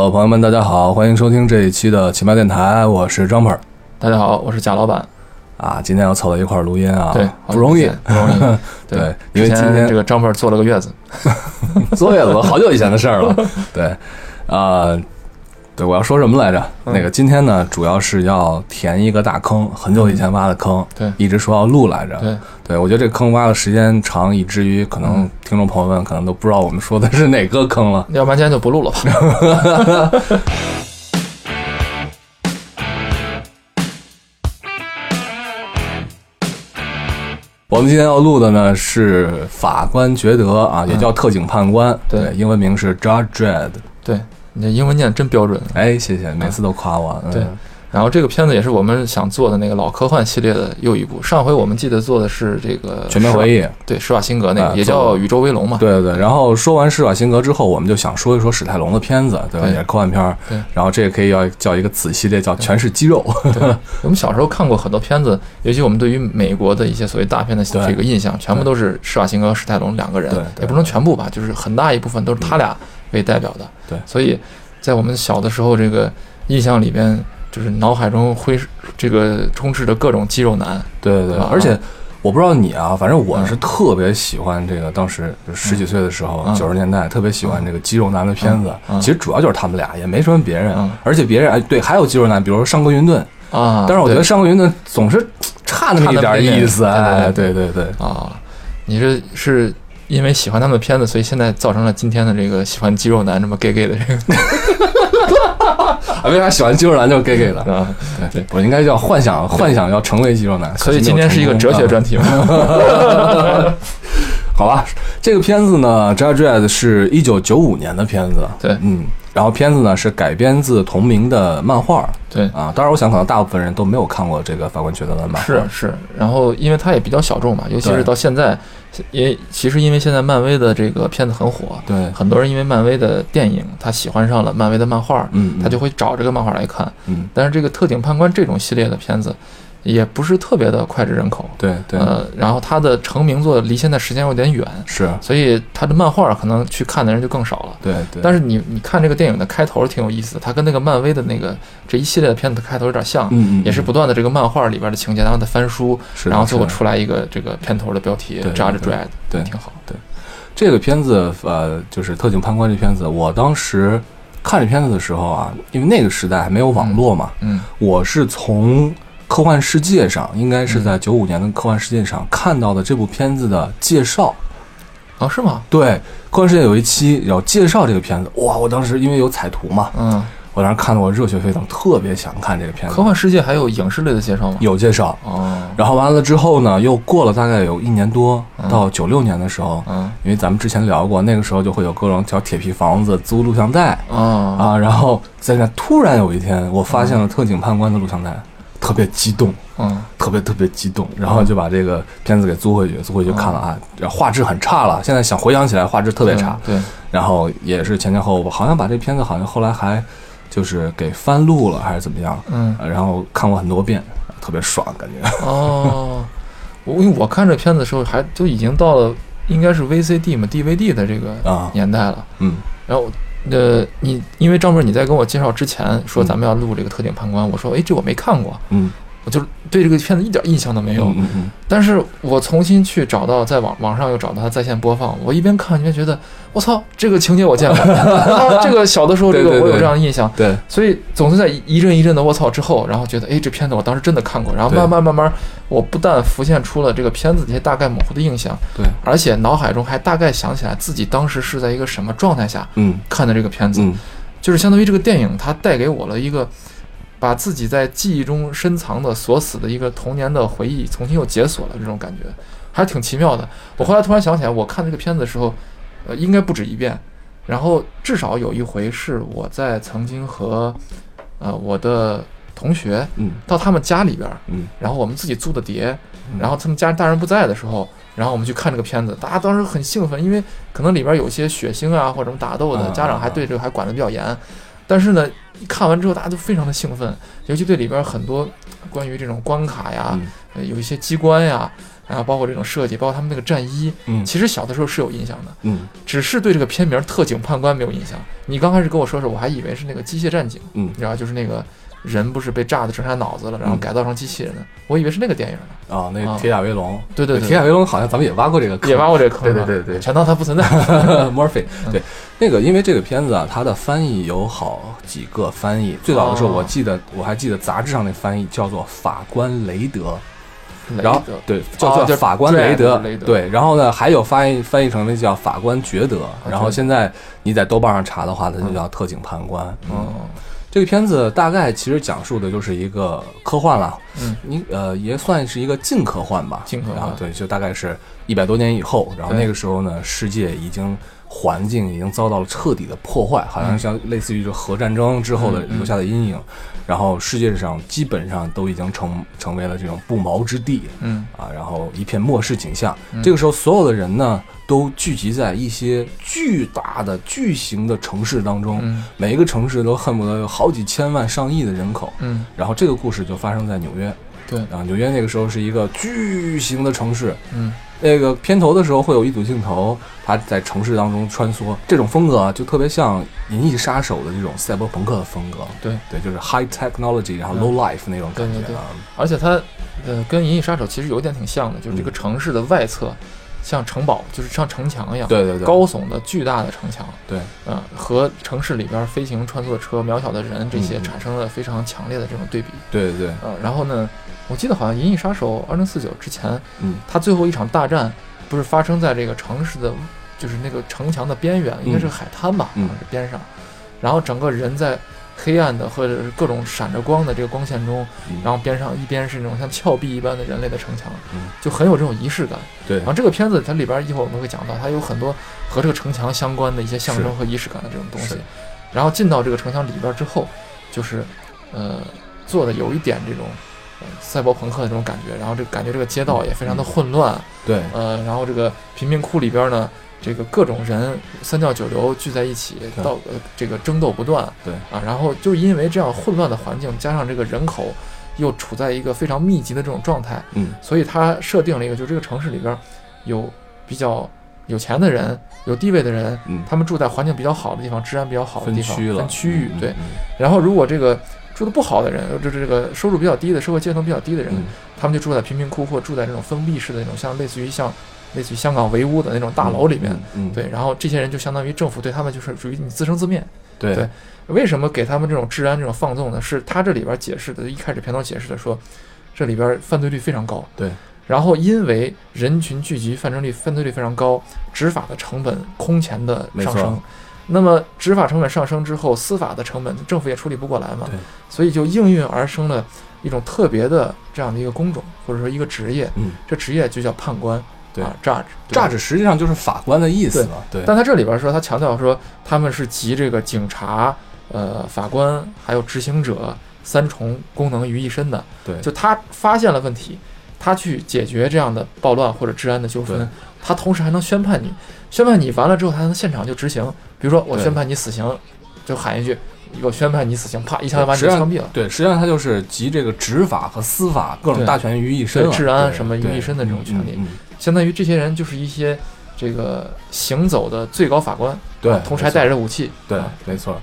Hello，朋友们，大家好，欢迎收听这一期的奇妙电台，我是张鹏大家好，我是贾老板。啊。今天要凑到一块儿录音啊，对，不容易，不容易。对，因为今天这个张鹏坐了个月子，坐月子好久以前的事儿了。对，啊、对，我要说什么来着？嗯那个今天呢，主要是要填一个大坑，很久以前挖的坑，对一直说要录来着。对，对，我觉得这坑挖的时间长，以至于可能嗯听众朋友们可能都不知道我们说的是哪个坑了。要不然今天就不录了吧。我们今天要录的呢是法官觉得啊，也叫特警判官，嗯对英文名是 Judge Dredd。对，你这英文念得真标准。哎，谢谢，每次都夸我。嗯对然后这个片子也是我们想做的那个老科幻系列的又一部。上回我们记得做的是这个全面回忆。对施瓦辛格那啊个，也叫《宇宙威龙》嘛。对对对，然后说完施瓦辛格之后，我们就想说一说史泰龙的片子，对吧？对也是科幻片儿。对然后这也可以要叫一个子系列，叫全是肌肉。对，我们小时候看过很多片子，尤其我们对于美国的一些所谓大片的这个印象，全部都是施瓦辛格和史泰龙两个人也不能全部吧，就是很大一部分都是他俩为代表的。对所以在我们小的时候，这个印象里边，就是脑海中挥这个充斥着各种肌肉男。对对对，啊而且我不知道你啊，反正我嗯是特别喜欢这个，当时就十几岁的时候，嗯九十年代特别喜欢这个肌肉男的片子。嗯嗯其实主要就是他们俩，也没什么别人。嗯而且别人哎，对，还有肌肉男，比如说上官云顿。啊，但是我觉得对上官云顿总是差那么一点意思。哎，对对对对。啊，你这是因为喜欢他们的片子，所以现在造成了今天的这个喜欢肌肉男这么 gay gay 的这个 啊，为啥喜欢肌肉男就 gay gay 了？啊。对，我应该叫幻想，幻想要成为肌肉男。所以今天是一个哲学专题嘛。啊 好吧，这个片子呢，《Judge 是一九九五年的片子，对嗯，然后片子呢是改编自同名的漫画对，啊。当然，我想可能大部分人都没有看过这个法官觉得的漫画，是是，然后因为它也比较小众嘛，尤其是到现在，也其实因为现在漫威的这个片子很火，对，很多人因为漫威的电影，他喜欢上了漫威的漫画，嗯，嗯。他就会找这个漫画来看。嗯，但是这个特警判官这种系列的片子，也不是特别的脍炙人口。对对。呃，然后他的成名作离现在时间有点远，是，所以他的漫画可能去看的人就更少了。对对，但是你你看这个电影的开头挺有意思的，它跟那个漫威的那个这一系列的片子的开头有点像，嗯嗯，也是不断的这个漫画里边的情节，然后再翻书，是，然后最后出来一个这个片头的标题对 Judge 对 Dredd，对挺好。这个片子，呃，就是《特警判官》这片子，我当时看这片子的时候啊，因为那个时代还没有网络嘛，嗯。我是从科幻世界上，应该是在九五年的科幻世界上看到的这部片子的介绍。啊，是吗？对，科幻世界有一期有介绍这个片子，哇！我当时因为有彩图嘛，嗯，我当时看得我热血沸腾，特别想看这个片子。科幻世界还有影视类的介绍吗？有介绍，哦，然后完了之后呢，又过了大概有一年多，嗯到九六年的时候，嗯因为咱们之前聊过，那个时候就会有各种小铁皮房子租录像带啊啊，然后在那突然有一天，我发现了特警判官的录像带，特别激动，嗯。特别特别激动，然后就把这个片子给租回去，租回去看了啊，画质很差了，现在想回想起来画质特别差，对，然后也是前前后后，好像把这片子好像后来还就是给翻录了还是怎么样，嗯。呃然后看过很多遍，特别爽感觉。哦，我因为我看这片子的时候还都已经到了应该是 VCD 嘛 DVD 的这个啊。年代了，嗯。然后。呃，你因为张博你在跟我介绍之前说咱们要录这个特警判官，我说哎这我没看过，嗯，我就对这个片子一点印象都没有。嗯嗯但是我重新去找到，在网网上又找到它在线播放，我一边看一边觉得，我操，这个情节我见过，啊这个小的时候这个我有这样的印象，对，所以总是在一一阵一阵的我操之后，然后觉得，哎，这片子我当时真的看过，然后慢慢慢慢，我不但浮现出了这个片子的一些大概模糊的印象，对，而且脑海中还大概想起来自己当时是在一个什么状态下嗯看的这个片子，嗯就是相当于这个电影它带给我了一个。把自己在记忆中深藏的锁死的一个童年的回忆重新又解锁了，这种感觉还是挺奇妙的。我后来突然想起来，我看这个片子的时候，呃，应该不止一遍，然后至少有一回是我在曾经和呃我的同学嗯到他们家里边儿，嗯然后我们自己租的碟，嗯然后他们家大人不在的时候，然后我们去看这个片子，大家当时很兴奋，因为可能里边有些血腥啊或者什么打斗的，啊家长还对这个还管得比较严。但是呢，一看完之后大家都非常的兴奋，尤其对里边很多关于这种关卡呀，嗯。呃有一些机关呀，然后包括这种设计，包括他们那个战衣，嗯。其实小的时候是有印象的，嗯。只是对这个片名《特警判官》没有印象。你刚开始跟我说的时候，我还以为是那个机械战警，嗯。你知道，就是那个人不是被炸的只剩下脑子了，然后嗯。改造成机器人的，我以为是那个电影呢。啊，那啊。个铁甲威龙，对对对铁甲威龙好像咱们也挖过这个坑，也挖过这个坑，对对对对。全当它不存在。Murphy，对，那个因为这个片子啊，它的翻译有好几个翻译。最早的时候，哦。我记得我还记得杂志上那翻译叫做法官雷德，雷然后对哦叫叫做法官雷德雷德。对，然后呢还有翻译翻译成那叫法官觉德，然后现在你在豆瓣上查的话，它就叫特警判官。嗯，哦，这个片子大概其实讲述的就是一个科幻了，嗯，你呃也算是一个近科幻吧，近科幻。对，就大概是一百多年以后，然后那个时候呢，世界已经环境已经遭到了彻底的破坏，好像像类似于这核战争之后的留下的阴影，然后世界上基本上都已经成成为了这种不毛之地嗯啊，然后一片末世景象。嗯这个时候，所有的人呢都聚集在一些巨大的巨型的城市当中，嗯每一个城市都恨不得有好几千万、上亿的人口。嗯，然后这个故事就发生在纽约，对，啊，纽约那个时候是一个巨型的城市。嗯那个片头的时候会有一组镜头，他在城市当中穿梭，这种风格啊，就特别像《银翼杀手》的这种赛博朋克的风格。对对，就是 high technology，然后嗯 low life 那种感对对对。而且它呃跟《银翼杀手》其实有一点挺像的，就是这个嗯城市的外侧像城堡，就是像城墙一样，对对对，高耸的巨大的城墙，对，呃，和城市里边飞行穿梭的车、渺小的人这些嗯产生了非常强烈的这种对比。对对对，呃，然后呢，我记得好像《银翼杀手二零四九》之前，嗯。它最后一场大战不是发生在这个城市的，就是那个城墙的边缘，应该是海滩吧，嗯。好像是边上，然后整个人在黑暗的或者是各种闪着光的这个光线中，嗯然后边上一边是那种像峭壁一般的人类的城墙，嗯就很有这种仪式感。对然后这个片子它里边一会儿我们会讲到，它有很多和这个城墙相关的一些象征和仪式感的这种东西。然后进到这个城墙里边之后，就是呃做的有一点这种。呃赛博朋克的这种感觉，然后这个感觉这个街道也非常的混乱，对呃，然后这个贫民窟里边呢，这个各种人三教九流聚在一起，到呃这个争斗不断，对。啊，然后就因为这样混乱的环境，加上这个人口又处在一个非常密集的这种状态，嗯。所以他设定了一个，就这个城市里边有比较有钱的人，有地位的人，嗯，他们住在环境比较好的地方，治安比较好的分地方，区了，分区域，对。然后如果这个住的不好的人，就是这个收入比较低的，社会阶层比较低的人，嗯。他们就住在贫民窟或住在这种封闭式的那种，像类似于像类似于香港围屋的那种大楼里面。，嗯，嗯对，然后这些人就相当于政府对他们就是属于你自生自灭。对对为什么给他们这种治安这种放纵呢？是他这里边解释的，一开始片头解释的说，这里边犯罪率非常高。对。然后因为人群聚集，犯罪率犯罪率非常高，执法的成本空前的上升。那么执法成本上升之后，司法的成本政府也处理不过来嘛对，所以就应运而生了一种特别的这样的一个工种，或者说一个职业。嗯，这职业就叫判官，对。啊，judge，对。吧榨汁实际上就是法官的意思嘛，对，但他这里边说，他强调说他们是集这个警察、呃法官还有执行者三重功能于一身的。对。就他发现了问题，他去解决这样的暴乱或者治安的纠纷，他同时还能宣判你，宣判你完了之后，他还能现场就执行。比如说我宣判你死刑，就喊一句“我宣判你死刑”，啪一枪就把你枪毙了。对，实际上他就是集这个执法和司法各种大权于一身了，治安什么于一身的这种权利嗯嗯嗯相当于这些人就是一些这个行走的最高法官，对啊同时还带着武器。对啊，没错。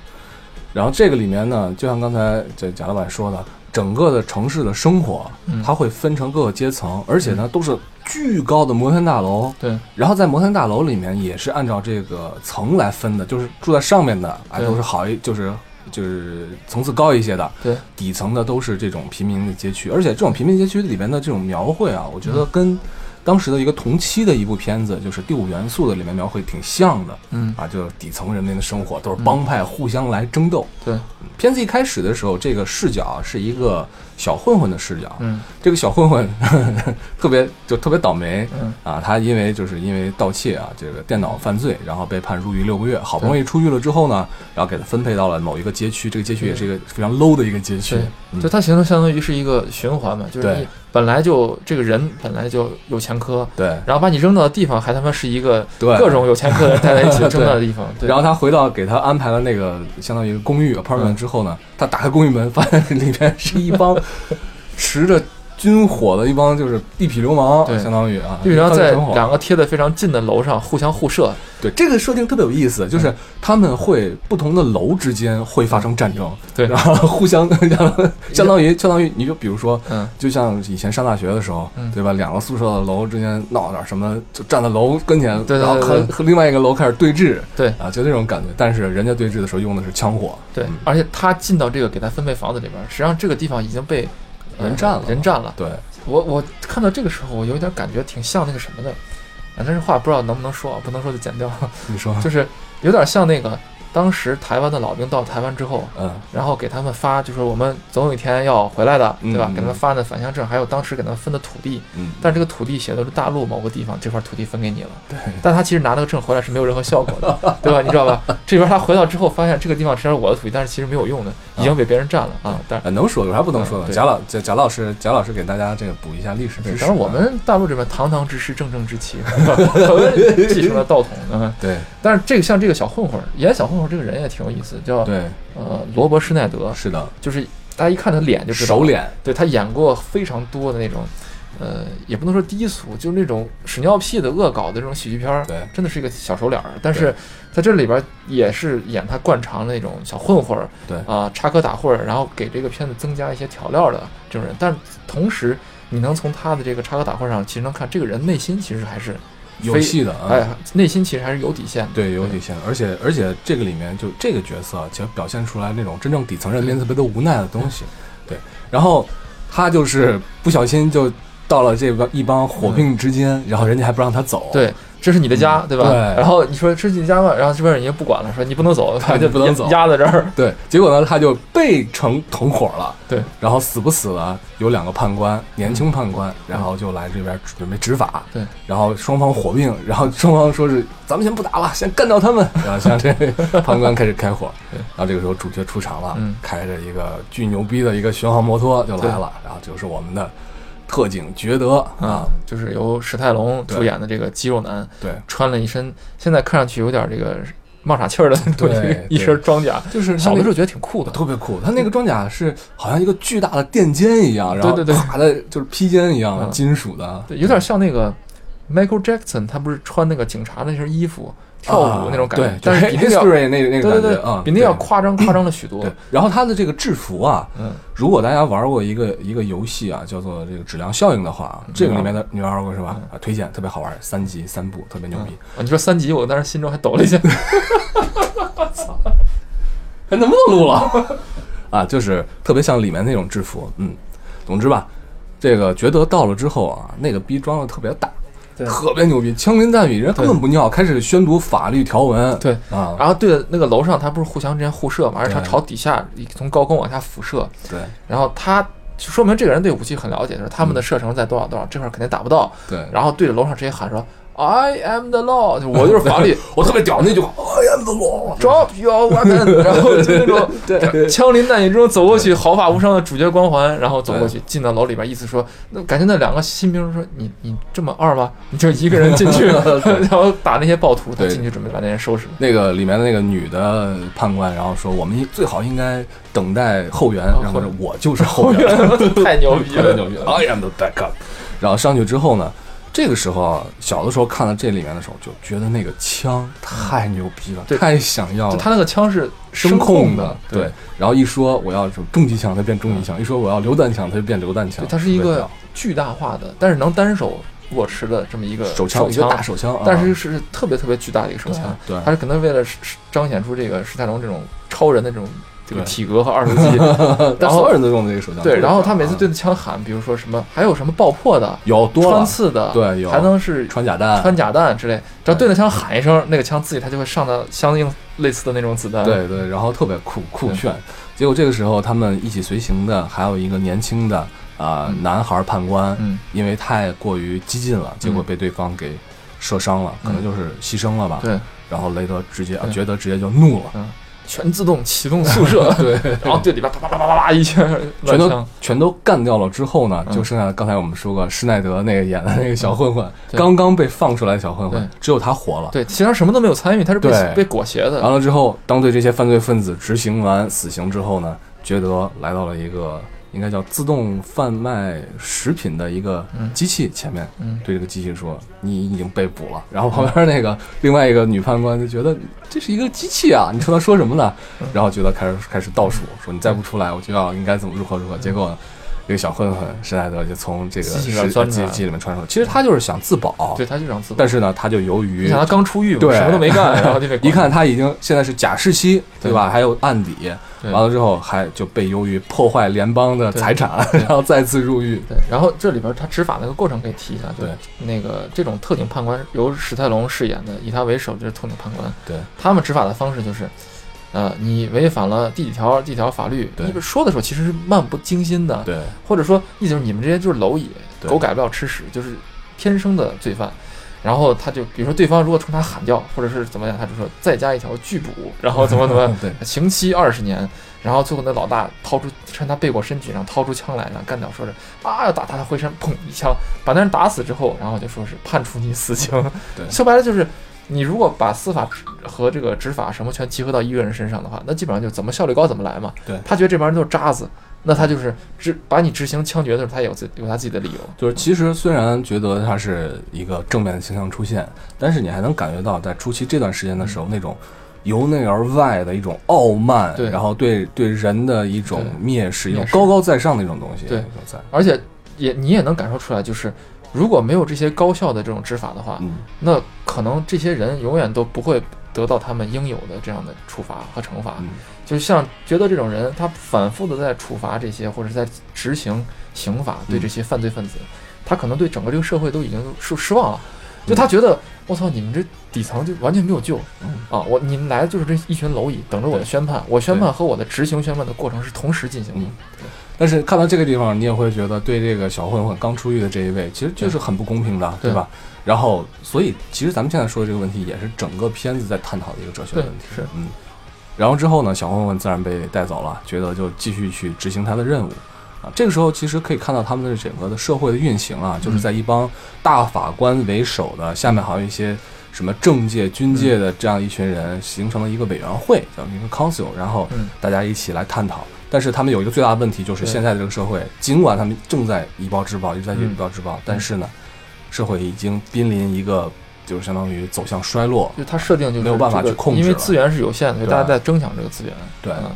然后这个里面呢，就像刚才这贾老板说的，整个的城市的生活，嗯。它会分成各个阶层，而且呢都是巨高的摩天大楼。对，然后在摩天大楼里面也是按照这个层来分的，就是住在上面的啊都是好一，就是就是层次高一些的，对，底层的都是这种平民的街区，而且这种平民街区里面的这种描绘啊，我觉得嗯跟当时的一个同期的一部片子，就是《第五元素》的里面描绘挺像的嗯，啊，就是底层人民的生活都是帮派互相来争斗。对，片子一开始的时候，这个视角是一个小混混的视角，嗯。这个小混混 特别就特别倒霉，嗯。啊，他因为就是因为盗窃啊，这个电脑犯罪，然后被判入狱六个月。好不容易出狱了之后呢，然后给他分配到了某一个街区，这个街区也是一个非常 low 的一个街区。就它形成相当于是一个循环嘛，就是本来就这个人本来就有前科，对。然后把你扔到的地方还他妈是一个对。各种有前科的人待在一起扔到的地方，对，然后他回到给他安排了那个相当于公寓 apartment 嗯之后呢，他打开公寓门，发现里面是一帮持着军火的一帮就是地痞流氓，对。相当于啊，基本上在犯罪团伙两个贴的非常近的楼上互相互射，对。这个设定特别有意思，嗯就是他们会不同的楼之间会发生战争，对。然后互相 相当于相当于你就比如说。嗯，就像以前上大学的时候，嗯。对吧？两个宿舍的楼之间闹点什么，就站在楼跟前，然后对对对对和和另外一个楼开始对峙，对。啊，就那种感觉。但是人家对峙的时候用的是枪火，对嗯，而且他进到这个给他分配房子里边，实际上这个地方已经被呃人占了人占了。对，我我看到这个时候，我有点感觉挺像那个什么的，啊，但是话不知道能不能说啊，不能说就剪掉，你说，就是有点像那个当时台湾的老兵到台湾之后，嗯，然后给他们发，就是我们总有一天要回来的，对吧？嗯嗯给他们发的返乡证，还有当时给他们分的土地，嗯，但这个土地写的是大陆某个地方这块土地分给你了，对，但他其实拿那个证回来是没有任何效果的，对吧？你知道吧？这边他回到之后发现这个地方实际上是我的土地，但是其实没有用的，已经被别人占了啊。但是能说有啥不能说的？贾老贾贾老师贾老师给大家这个补一下历史知对，识。当然我们大陆这边堂堂之师，正正之气，继承了道统，嗯。对但是这个像这个小混混儿，演小混混儿这个人也挺有意思，叫对呃罗伯施耐德，是的，就是大家一看他脸就知道熟脸，对他演过非常多的那种，呃，也不能说低俗，就是那种屎尿屁的恶搞的这种喜剧片儿，对真的是一个小熟脸儿。但是在这里边儿也是演他惯常的那种小混混儿，对啊、插科打诨儿，然后给这个片子增加一些调料的这种人。但同时，你能从他的这个插科打诨上，其实能看这个人内心其实还是有戏的啊。哎，内心其实还是有底线的。对，有底线的，而且而且这个里面就这个角色，其实表现出来那种真正底层人民特别的无奈的东西。对，然后他就是不小心就到了这个一帮火并之间，然后人家还不让他走。对，这是你的家，对吧？对然后你说这是你的家吗？然后这边人家不管了，说你不能走，他就不能走压在这儿。对，结果呢，他就被成同伙了。对，然后死不死了，有两个判官，年轻判官，然后就来这边准备执法。对，然后双方火并，然后双方说是咱们先不打了，先干掉他们。然后像这判官开始开火，对然后这个时候主角出场了，嗯开着一个巨牛逼的一个巡航摩托就来了，然后就是我们的特警觉得啊啊，，就是由史泰龙主演的这个肌肉男，对，穿了一身现在看上去有点这个冒傻气儿的对 一身装甲，就是小的时候觉得挺酷的。特别酷，他那个装甲是好像一个巨大的垫肩一样，然后对对对啪的就是披肩一样，嗯。金属的，对，有点像那个 Michael Jackson，他不是穿那个警察那身衣服跳舞那种感觉，对，但是比那个要那那个对对对感觉啊，比那要夸张夸张了许多对。，然后他的这个制服啊，嗯，如果大家玩过一个一个游戏啊，叫做这个质量效应的话啊，这个里面的你玩过是吧？啊，推荐特别好玩，三级三部，特别牛逼。啊，你说三级，我当时心中还抖了一下。操 还能不能录了？啊，就是特别像里面那种制服，嗯，总之吧，这个觉得到了之后啊，那个逼装的特别大，对特别牛逼，枪林弹雨，人家根本不尿，开始宣读法律条文，对。啊，然后对着那个楼上，他不是互相之间互射嘛，而且他朝底下从高空往下辐射，对。然后他就说明这个人对武器很了解，就是他们的射程在多少多少，这块肯定打不到，对，然后对着楼上直接喊说 I am the law，就我就是法律 我特别屌那句话，I am the law，，Drop your weapon，然后就那种对枪林弹雨中走过去，毫发无伤的主角光环，然后走过去进到楼里边，意思说，那感觉那两个新兵说你你这么二吗？你就一个人进去，然后打那些暴徒，他进去准备把那人收拾。那个里面的那个女的判官，然后说我们最好应该等待后援，然后我就是后援，太牛逼了！太牛逼了，I am the backup。然后上去之后呢，这个时候啊，小的时候看到这里面的时候，就觉得那个枪太牛逼了，对太想要了。他那个枪是声控控的，对，然后一说我要什么重机枪，它变重机枪；一说我要榴弹枪，它就变榴弹枪。对，它是一个巨大化的，但是能单手握持的这么一个手枪，一个大手枪啊，但是是特别特别巨大的一个手枪。对它是可能为了彰显出这个史泰龙这种超人的这种这个体格和二头肌。但所有人都用的这个手枪。对，然后他每次对对着枪喊，比如说什么，还有什么爆破的、有多了刺的，对有还能是穿甲弹，穿甲弹之类。只要对着枪喊一声，那个枪自己它就会上到相应类似的那种子弹。对对，然后特别酷酷炫。结果这个时候，他们一起随行的还有一个年轻的啊、嗯男孩判官，嗯，因为太过于激进了，结果被对方给射伤了，可能就是牺牲了吧。对，然后雷德直接觉得直接就怒了，全自动启动宿舍，对，然后这里边啪啪啪啪啪啪一圈全都。全都干掉了之后呢，嗯就剩下刚才我们说过施耐德那个演的那个小混混，刚刚被放出来的小混混，只有他活了。对，其他什么都没有参与，他是被被裹挟的。完了之后，当对这些犯罪分子执行完死刑之后呢，觉得来到了一个应该叫自动贩卖食品的一个嗯机器前面，嗯，对这个机器说：“你已经被捕了。”然后旁边那个另外一个女判官就觉得这是一个机器啊，你冲他说什么呢嗯？然后觉得开始开始倒数，说你再不出来，我就要应该怎么如何如何。结果这个小混混施耐德就从这个机器里面钻出来机机里面穿出来，其实他就是想自保，对，他就想自保。但是呢，他就由于你想他刚出狱嘛，对什么都没干，然后就被一看他已经现在是假释期，对吧？还有案底，对完了之后还就被由于破坏联邦的财产，然后再次入狱。对，然后这里边他执法那个过程可以提一下，就是那个这种特警判官由史泰龙饰演的，以他为首就是特警判官，对他们执法的方式就是，呃，你违反了第几条第几条法律，对你说的时候其实是漫不经心的，对或者说意思就是你们这些就是蝼蚁，对狗改不了吃屎，就是天生的罪犯。然后他就比如说对方如果冲他喊叫，或者是怎么样，他就说再加一条拒捕，然后怎么怎么，对刑期二十年，然后最后那老大掏出趁他背过身体上掏出枪来，然后干掉，说是啊要打他，他回身砰一枪把那人打死之后，然后就说是判处你死刑。对说白了就是你如果把司法和这个执法什么全集合到一个人身上的话，那基本上就怎么效率高怎么来嘛。对他觉得这帮人都是渣子，那他就是执把你执行枪决的时候，他有自有他自己的理由。就是其实虽然觉得他是一个正面的形象出现，但是你还能感觉到在初期这段时间的时候、那种由内而外的一种傲慢，对然后对对人的一种蔑视，一种高高在上的一种东西对。而且也你也能感受出来，就是如果没有这些高效的这种执法的话，嗯，那可能这些人永远都不会得到他们应有的这样的处罚和惩罚。嗯就像觉得这种人，他反复的在处罚这些，或者是在执行刑法对这些犯罪分子，他可能对整个这个社会都已经失失望了。就他觉得，我操，你们这底层就完全没有救嗯啊！我你们来的就是这一群蝼蚁，等着我的宣判。我宣判和我的执行宣判的过程是同时进行的嗯。但是看到这个地方，你也会觉得对这个小混混刚出狱的这一位，其实就是很不公平的，对对吧？然后，所以其实咱们现在说的这个问题，也是整个片子在探讨的一个哲学问题。是嗯。然后之后呢，小混混自然被带走了，觉得就继续去执行他的任务。啊，这个时候其实可以看到他们的整个的社会的运行啊，就是在一帮大法官为首的，下面还有一些什么政界、军界的这样一群人，形成了一个委员会，叫一个 council，然后嗯。大家一起来探讨。但是他们有一个最大的问题，就是现在的这个社会，尽管他们正在以暴制暴，一直在以嗯。暴制暴，但是呢，社会已经濒临一个就是相当于走向衰落。就他设定就是没有办法去控制因为资源是有限的，所以大家在争抢这个资源。对。嗯，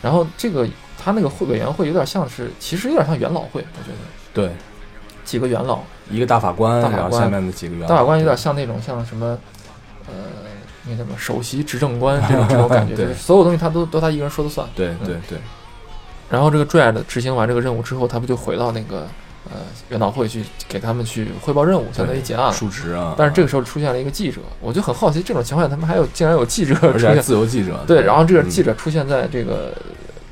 然后这个他那个会委员会有点像是，其实有点像元老会，我觉得。对，几个元老，一个大法官，大法官。下面的几个元老，大法官有点像那种像什么，呃，那什么首席执政官这 种这种感觉，对。就是所有东西他都都他一个人说了算。对对对。然后这个 Dread 执行完这个任务之后，他不就回到那个呃元老会去给他们去汇报任务，相当于结案。了。述职啊。但是这个时候出现了一个记者，我就很好奇，这种情况下他们还有竟然有记者出现，自由记者，对，然后这个记者者出现在这个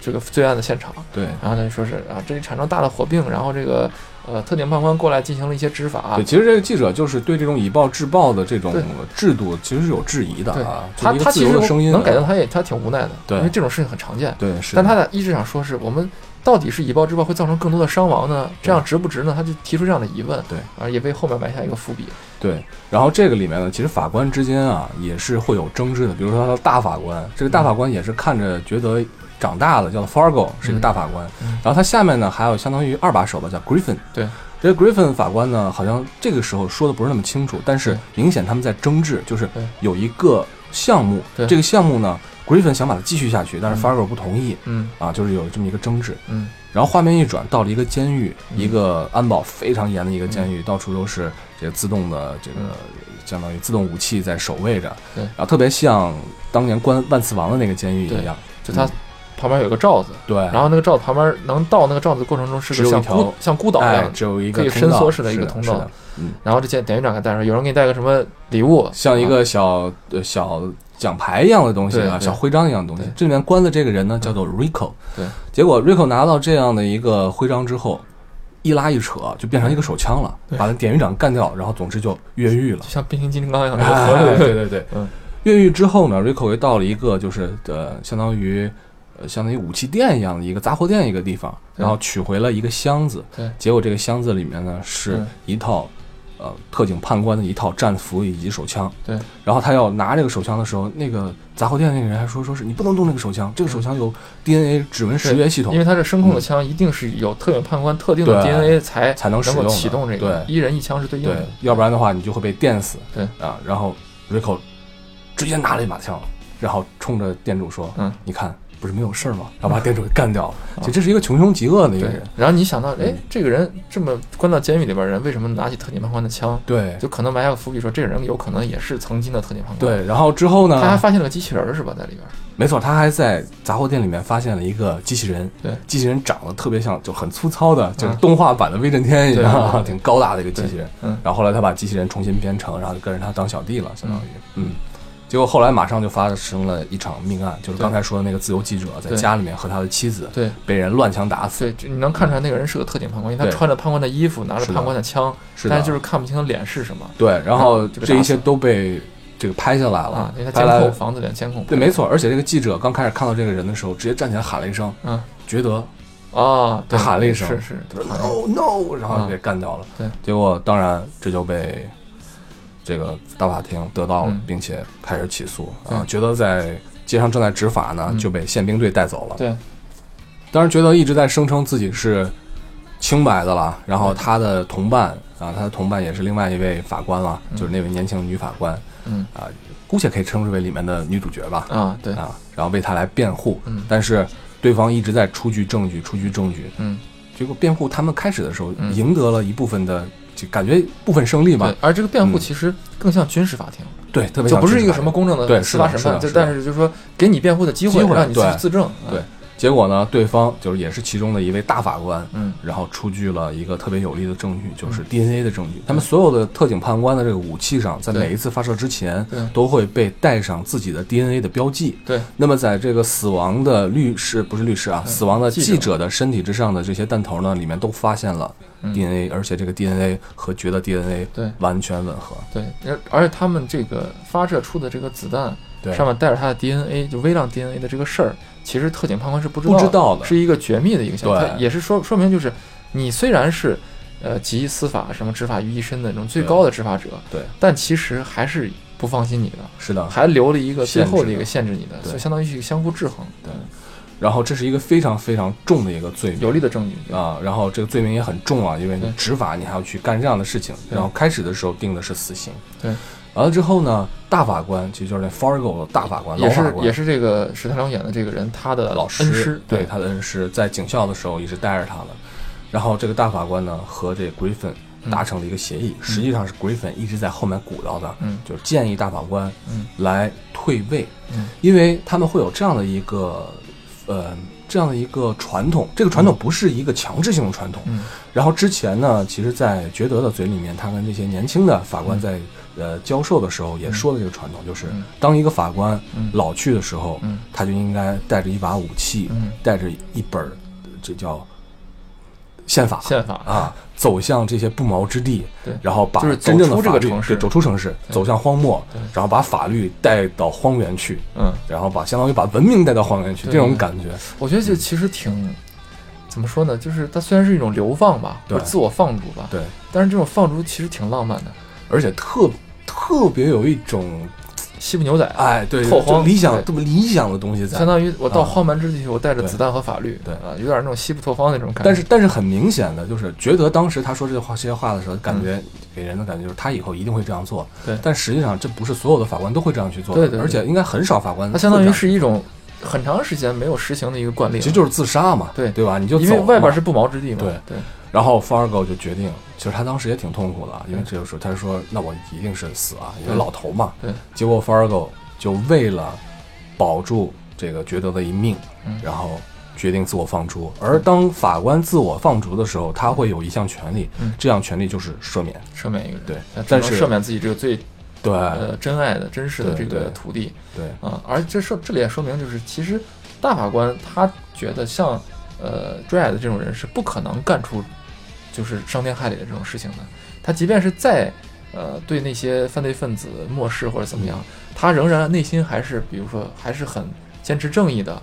这个罪案的现场，对然后他就说是啊，这里产生大的火并，然后这个呃特警判官过来进行了一些执法对，，其实这个记者就是对这种以暴制暴的这种制度其实是有质疑的啊，他他其实能感觉他也他挺无奈的，对因为这种事情很常见。对是，但他在意志上说是我们到底是以暴制暴会造成更多的伤亡呢？这样值不值呢？他就提出这样的疑问，对，啊，也为后面埋下一个伏笔。对，然后这个里面呢，其实法官之间啊也是会有争执的。比如说他的大法官，这个大法官也是看着觉得长大了，叫做 Fargo，是一个大法官。嗯。然后他下面呢还有相当于二把手吧，叫 Griffin。对，这个 Griffin 法官呢，好像这个时候说的不是那么清楚，但是明显他们在争执，就是有一个项目，对。这个项目呢，Griffin 想把它继续下去，但是嗯。Fargo 不同意嗯。啊，就是有这么一个争执。嗯。然后画面一转，到了一个监狱，嗯。一个安保非常严的一个监狱，到处都是这个自动的这个、嗯。相当于自动武器在守卫着，对。然后特别像当年关万磁王的那个监狱一样，就他嗯旁边有个罩子，对，然后那个罩子旁边能到那个罩子的过程中是个像孤像孤岛一哎样，只有一个可以伸缩式的一个通道嗯，然后这监典狱长给带上，有人给你带个什么礼物，啊像一个小、呃小奖牌一样的东西啊，小徽章一样的东西。这里面关的这个人呢，叫做 Rico。对，结果 Rico 拿到这样的一个徽章之后，一拉一扯就变成一个手枪了，把那典狱长干掉，然后总之就越狱了就。像变形金刚一样对对对，嗯越狱之后呢，Rico 又到了一个就是呃，相当于呃，相当于武器店一样的一个杂货店一个地方，然后取回了一个箱子。对结果这个箱子里面呢是嗯一套呃特警判官的一套战服以及手枪。对，然后他要拿这个手枪的时候，那个杂货店那个人还说说是你不能动这个手枪，这个手枪有 DNA 指纹识别系统因为它这声控的枪一定是有特警判官特定的 DNA 才才能使用启动这个，对一人一枪是对应对的。，要不然的话你就会被电死。对啊，然后 Rico 直接拿了一把枪，然后冲着店主说：“嗯，你看，不是没有事儿吗？”然后把店主给干掉了。其实这是一个穷凶极恶的一个人。，然后你想到，哎嗯，这个人这么关到监狱里边的人，为什么拿起特警判官的枪？对就可能埋下伏笔，说这个人有可能也是曾经的特警判官。，对，然后之后呢？他还发现了个机器人是吧，在里边。没错，他还在杂货店里面发现了一个机器人，对，机器人长得特别像，就很粗糙的，就是嗯动画版的威震天一样，挺高大的一个机器人。嗯然后后来他把机器人重新编程，然后就跟着他当小弟了，相当于，嗯。结果后来马上就发生了一场命案，就是刚才说的那个自由记者在家里面和他的妻子对。被人乱枪打死。对，这你能看出来那个人是个特警判官，因为他穿着判官的衣服，拿着判官的枪，是的，但是就是看不清他脸是什么。对，然后这一切都被这个拍下来了啊，因为他监控房子里的监控。对，没错。而且这个记者刚开始看到这个人的时候，直接站起来喊了一声嗯“觉得啊，对，他喊了一声是是，他说 “no no”，然后啊。就被干掉了。对，结果当然这就被这个大法庭得到了，嗯。并且开始起诉啊。觉得在街上正在执法呢，嗯。就被宪兵队带走了。对，当然觉得一直在声称自己是清白的了，然后他的同伴啊，他的同伴也是另外一位法官了，嗯。就是那位年轻的女法官嗯。啊，姑且可以称之为里面的女主角吧。啊，对，啊，然后为他来辩护，嗯。但是对方一直在出具证据，出具证据，嗯，结果辩护他们开始的时候嗯。赢得了一部分的，就感觉部分胜利嘛对，，而这个辩护嗯。其实更像军事法庭，对，特别就不是一个什么公正的司法审判，但是就是说给你辩护的机会机，会让你去自证。对结果呢，对方就是也是其中的一位大法官，嗯，然后出具了一个特别有力的证据，就是 DNA 的证据。他们所有的特警判官的这个武器上，在每一次发射之前对，都会被带上自己的 DNA 的标记。对，那么在这个死亡的律师不是律师啊，嗯死亡的记者的身体之上的这些弹头呢，里面都发现了嗯。DNA，、而且这个 DNA 和觉得 DNA 对。完全吻合。对，而而且他们这个发射出的这个子弹对，上面带着他的 DNA，就微量 DNA 的这个事儿，其实特警判官是不知道的，不知道的是一个绝密的一个项目。对它也是说说明就是你虽然是呃集司法什么执法于一身的那种最高的执法者，对，但其实还是不放心你的，是的。还留了一个最后的一个限制你的，对所以相当于是一个相互制衡，对然后这是一个非常非常重的一个罪名。有力的证据。啊，然后这个罪名也很重啊，因为你执法你还要去干这样的事情。然后开始的时候定的是死刑，对，完了之后呢，大法官其实就是那 Fargo 的大法官，也是老法官，也是这个史泰龙演的这个人，他的老恩师，对他的恩师，在警校的时候一直带着他的。然后这个大法官呢和这个 Griffin 嗯。达成了一个协议，实际上是 Griffin 一直在后面鼓捣的，嗯。就是建议大法官嗯。来退位，嗯。因为他们会有这样的一个呃这样的一个传统，这个传统不是一个强制性的传统。嗯。然后之前呢，其实，在觉德的嘴里面，他跟这些年轻的法官在、呃教授的时候也说的这个传统，就是嗯。当一个法官嗯。老去的时候，嗯。他就应该带着一把武器，嗯，带着一本儿这叫宪法宪法。啊，走向这些不毛之地，然后把真正的法律个城市。对走出城市，走向荒漠，然后把法律带到荒原去，嗯，然后把相当于把文明带到荒原去，这种感觉，我觉得这其实挺怎么说呢？就是它虽然是一种流放吧，对。或者自我放逐吧，对，但是这种放逐其实挺浪漫的。而且特特别有一种西部牛仔，哎，对，拓荒理想对。这么理想的东西在。相。当于我到啊荒蛮之地，我带着子弹和法律，对啊，有点那种西部拓荒那种感觉。但是，但是很明显的就是，觉得当时他说这话这些话的时候，感觉给人的感觉就是他以后一定会这样做。对。但实际上这不是所有的法官都会这样去做，对而且应该很少法官他相当于是一种很长时间没有实行的一个惯例，其实就是自杀嘛，对。对吧？你就因为外边是不毛之地嘛。对。对，然后 Fargo 就决定，其实他当时也挺痛苦的，因为这个时候他说，那我一定是死啊，因为老头嘛。对。结果 Fargo 就为了保住这个觉得的一命，嗯然后决定自我放逐。而当法官自我放逐的时候，他会有一项权利，嗯这项权利就是赦免。赦免一个人，对但是赦免自己这个最对、呃真爱的、真实的这个土地对啊。而这说这里也说明，就是其实大法官他觉得像呃 Dredd 这种人是不可能干出就是伤天害理的这种事情呢。他即便是再呃对那些犯罪分子漠视或者怎么样，他仍然内心还是比如说还是很坚持正义的，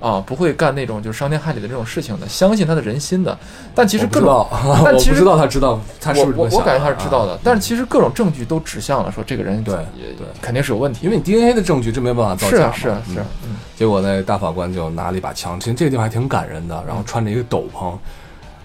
啊，不会干那种就是伤天害理的这种事情的，相信他的人心的。但其实我不各种，但 其实我不知道他知道他是我我我感觉他是知道的，的，但是其实各种证据都指向了说这个人对也对肯定是有问题。因为你 DNA 的证据这没办法造是啊假是啊是啊，嗯结果那大法官就拿了一把枪，其实这个地方还挺感人的，然后穿着一个斗篷，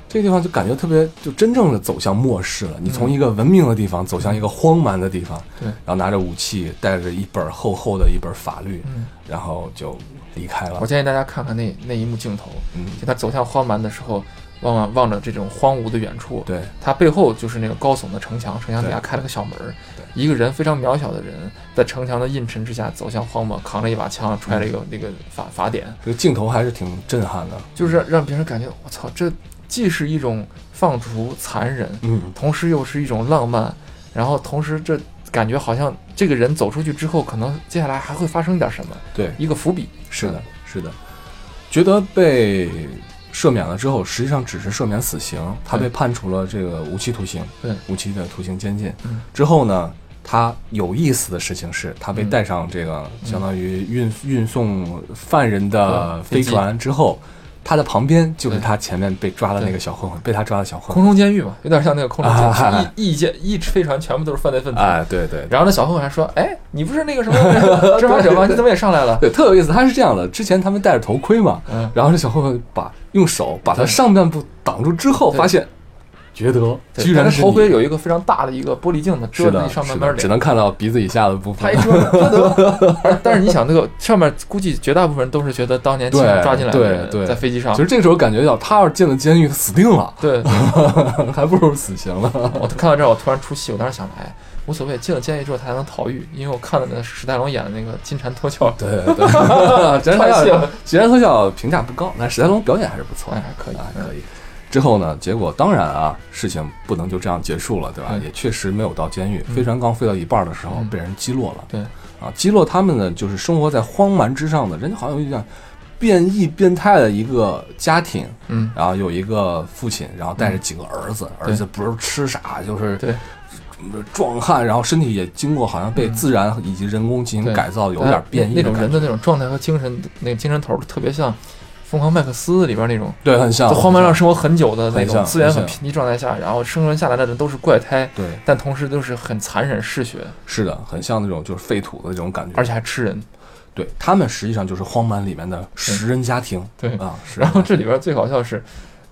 这个地方就感觉特别，就真正的走向末世了。你从一个文明的地方走向一个荒蛮的地方，对。然后拿着武器，带着一本厚厚的一本法律，嗯，然后就离开了。我。建议大家看看那那一幕镜头，嗯，就他走向荒蛮的时候，望望望着这种荒芜的远处，对。他背后就是那个高耸的城墙，城墙底下开了个小门儿对，一个人非常渺小的人在城墙的映衬之下走向荒漠，扛着一把枪，揣着一个那个法法典，这个镜头还是挺震撼的。就是让让别人感觉我操，这既是一种放逐残忍，嗯，同时又是一种浪漫，然后同时这感觉好像这个人走出去之后，可能接下来还会发生点什么，对，一个伏笔。是的，是的。觉得被赦免了之后，实际上只是赦免死刑，他被判处了这个无期徒刑，对无期的徒刑监禁。嗯之后呢，他有意思的事情是，他被嗯带上这个相当于运运送犯人的嗯飞船之后，他的旁边就是他前面被抓的那个小混混，被他抓的小混混空。中监狱嘛，有点像那个空中监啊狱，一一间一飞船全部都是犯罪分子。哎，对对，然后那小混混还说：“哎，你不是那个什么 执法者吗？你怎么也上来了对，特有意思。他是这样的，之前他们戴着头盔嘛，？”嗯，然后这小混混把用手把他上半部挡住之后，发现觉得对居然是头盔有一个非常大的一个玻璃镜子遮是的，着那上半，边脸，只能看到鼻子以下的部分。他一遮，他都。但是你想，那个上面估计绝大部分人都是觉得当年抓进来的人对对。在飞机上。其，实这个时候感觉到，他要是进了监狱，他死定了，对，还不如死刑了。我看到这儿，我突然出戏，我当时想，哎，无所谓，进了监狱之后他还能逃狱，因为我看了那史泰龙演的那个 《金蝉脱壳》，对对，既然太谢了。特既然特效评价不高，但史泰龙表演还是不错，哎，还可以，啊，还可以。之后呢，结果当然啊，事情不能就这样结束了，对吧？嗯也确实没有到监狱，嗯。飞船刚飞到一半的时候嗯。被人击落了。对。啊，击落他们呢，就是生活在荒蛮之上的人家，好像有点变异变态的一个家庭，嗯，然后有一个父亲，然后带着几个儿子，对儿子不是吃啥，就是对。壮汉，然后身体也经过好像被嗯。自然以及人工进行改造，有点变异那种人的那种状态和精神，那个精神头特别像《疯狂麦克斯》里边那种，对，很像在荒蛮上生活很久的那种资源很贫瘠状态下，然后生存下来的人都是怪胎，对，但同时都是很残忍嗜血，是的，很像那种就是废土的这种感觉，而且还吃人。对他们实际上就是荒蛮里面的食人家庭，对啊，是然后这里边最搞笑是，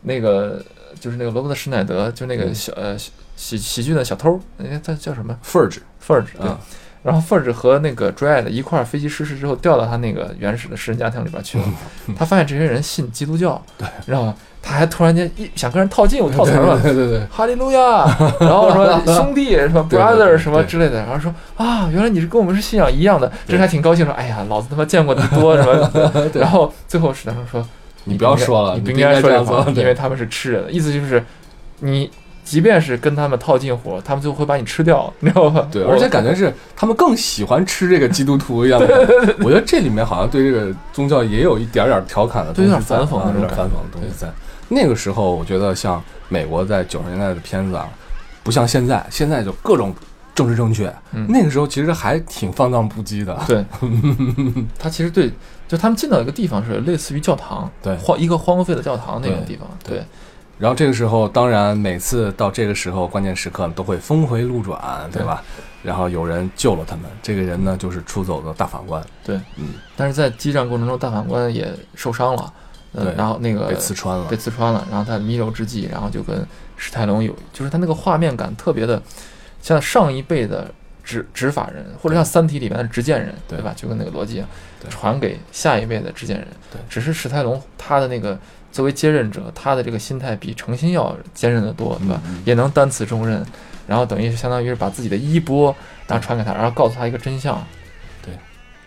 那个就是那个罗伯特施耐德，就那个嗯小呃喜喜喜剧的小偷，那个他叫什么 Furge，Fudge 对。啊，然后 Fudge 和那个 Dread 一块儿飞机失事之后掉到他那个原始的食人家庭里边去了。他发现这些人信基督教，对，知道吗？他还突然间一想跟人套近乎套词儿了，对对对，哈利路亚，然后说 兄弟什么 brother 什么之类的，然后说啊，原来你是跟我们是信仰一样的，这还挺高兴说，哎呀，老子他妈见过的多什么，然后最后史泰龙说，你不要说了，你不不应该说这话，，因为他们是吃人的，意思就是你即便是跟他们套近乎，他们就会把你吃掉，你知道吧？对，而且感觉是他们更喜欢吃这个基督徒一样的。我觉得这里面好像对这个宗教也有一点点调侃的东对有点，反讽的反讽的东西在。那个时候，我觉得像美国在九十年代的片子啊，不像现在，现在就各种政治正确。嗯那个时候其实还挺放荡不羁的。对，他其实对，就他们进到一个地方是类似于教堂，对荒一个荒废的教堂那种地方，对对然后这个时候，当然每次到这个时候关键时刻都会峰回路转，对吧？然后有人救了他们，这个人呢就是出走的大法官，对。嗯，但是在激战过程中，大法官也受伤了，呃，然后那个被刺穿了被。刺穿了，然后他弥留之际，然后就跟史泰龙有，就是他那个画面感特别的，像上一辈的执执法人，或者像《三体》里面的执剑人，对对吧？就跟那个逻辑传给下一辈的执剑人。对只是史泰龙他的那个作为接任者，他的这个心态比诚心要坚韧得多，对吧？也能担此重任，然后等于是相当于是把自己的衣钵，然后传给他，然后告诉他一个真相。对，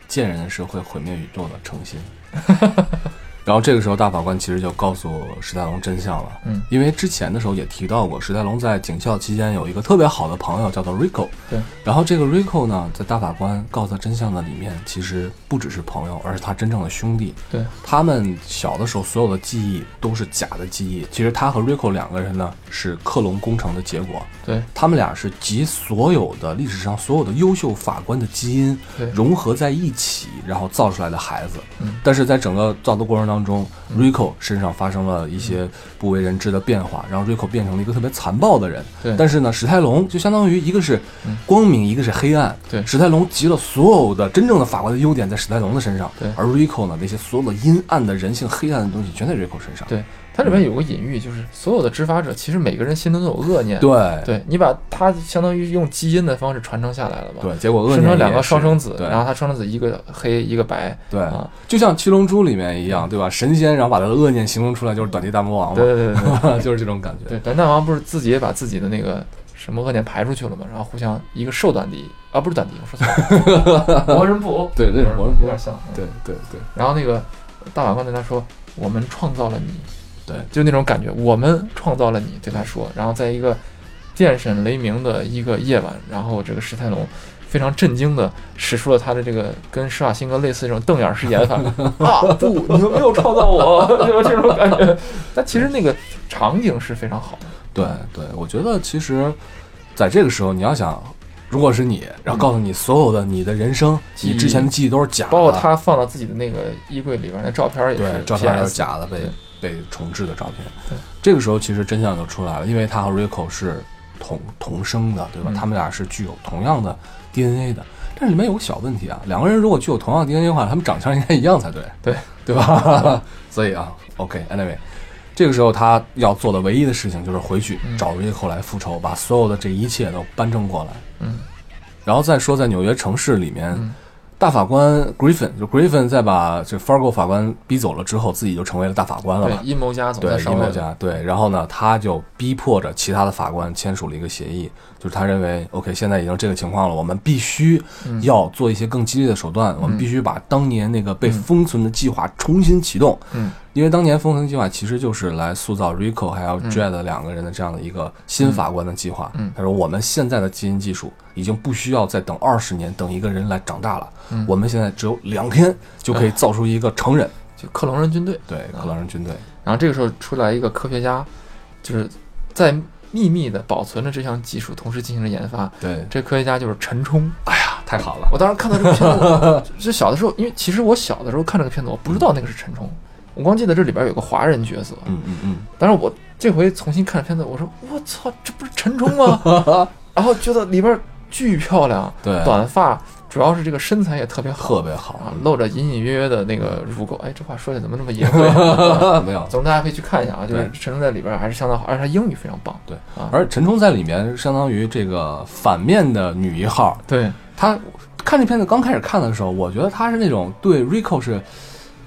贱人是会毁灭宇宙的诚心。然后这个时候大法官其实就告诉史泰龙真相了，嗯，因为之前的时候也提到过，史泰龙在警校期间有一个特别好的朋友叫做 Rico，对，然后这个 Rico 呢，在大法官告诉他真相的里面，其实不只是朋友，而是他真正的兄弟。对，他们小的时候所有的记忆都是假的记忆，其实他和 Rico 两个人呢是克隆工程的结果，对。他们俩是集所有的历史上所有的优秀法官的基因对。融合在一起，然后造出来的孩子。嗯。但是在整个造的过程当中、r i c o 身上发生了一些不为人知的变化，让 Rico 变成了一个特别残暴的人。对但是呢，史泰龙就相当于一个是嗯光明，一个是黑暗。对史泰龙集了所有的真正的法国的优点在史泰龙的身上，对而 Rico 呢，那些所有的阴暗的人性、黑暗的东西全在 Rico 身上。对，它里面有个隐喻，就是所有的执法者其实每个人心中都有恶念。对对你把它相当于用基因的方式传承下来了吧？对，结果恶生成两个双生子，然后他双生子一个黑一个白对啊，就像《七龙珠》里面一样，对吧？神仙然后把他的恶念形容出来，就是短笛大魔王嘛，对对对对 就是这种感觉。对，短大王不是自己也把自己的那个什么恶念排出去了嘛？然后互相一个受短笛啊，不是短笛，我说错了，魔人布，对对魔人布有点像。嗯对对对然后那个大法官对他说：“我们创造了你。”对就那种感觉，我们创造了你，对他说。然后在一个电闪雷鸣的一个夜晚，然后这个史泰龙非常震惊的使出了他的这个跟施瓦辛格类似这种瞪眼式演法 啊！不，你们没有创造我，就这种感觉。但其实那个场景是非常好的。对对，我觉得其实在这个时候，你要想，如果是你，然后告诉你所有的你的人生，你之前的记忆都是假的，包括他放到自己的那个衣柜里边那照片也是对照片也是假的，被对被重置的照片对。这个时候其实真相就出来了，因为他和 Rico 是同同生的，对吧？嗯他们俩是具有同样的 DNA 的。但是里面有个小问题啊，两个人如果具有同样的 DNA 的话，他们长相应该一样才对，对对吧？所以啊，OK，Anyway，、这个时候他要做的唯一的事情就是回去嗯找 Rico 来复仇，把所有的这一切都扳正过来。嗯然后再说在纽约城市里面，嗯大法官 Griffin 就 Griffin 在把这 Fargo 法官逼走了之后，自己就成为了大法官了嘛，。对阴谋家总在。阴谋家对，然后呢，他就逼迫着其他的法官签署了一个协议，就是他认为，OK，现在已经这个情况了，我们必须嗯要做一些更激烈的手段，我们必须把当年那个被嗯封存的计划重新启动。嗯因为当年封存计划其实就是来塑造 Rico 还有嗯 Dredd 两个人的这样的一个新法官的计划。嗯他说我们现在的基因技术已经不需要再等二十年等一个人来长大了，嗯我们现在只有两天就可以造出一个成人。就克隆人军队。对，克隆人军队。然后这个时候出来一个科学家，就是在秘密的保存着这项技术，同时进行着研发。对，这科学家就是陈冲。哎呀，太好了。我当时看到这个片子，就小的时候，因为其实我小的时候看这个片子，我不知道那个是陈冲，我光记得这里边有个华人角色。嗯嗯嗯，但是我这回重新看片子，我说我操，这不是陈冲吗？然后觉得里边巨漂亮，对，短发，主要是这个身材也特别好特别好啊，露着隐隐约约的那个乳沟。哎，这话说的怎么那么淫秽？没有。总之大家可以去看一下啊，就是陈冲在里边还是相当好，而且他英语非常棒。对啊，而陈冲在里面相当于这个反面的女一号，对他看这片子刚开始看的时候，我觉得他是那种对 Rico 是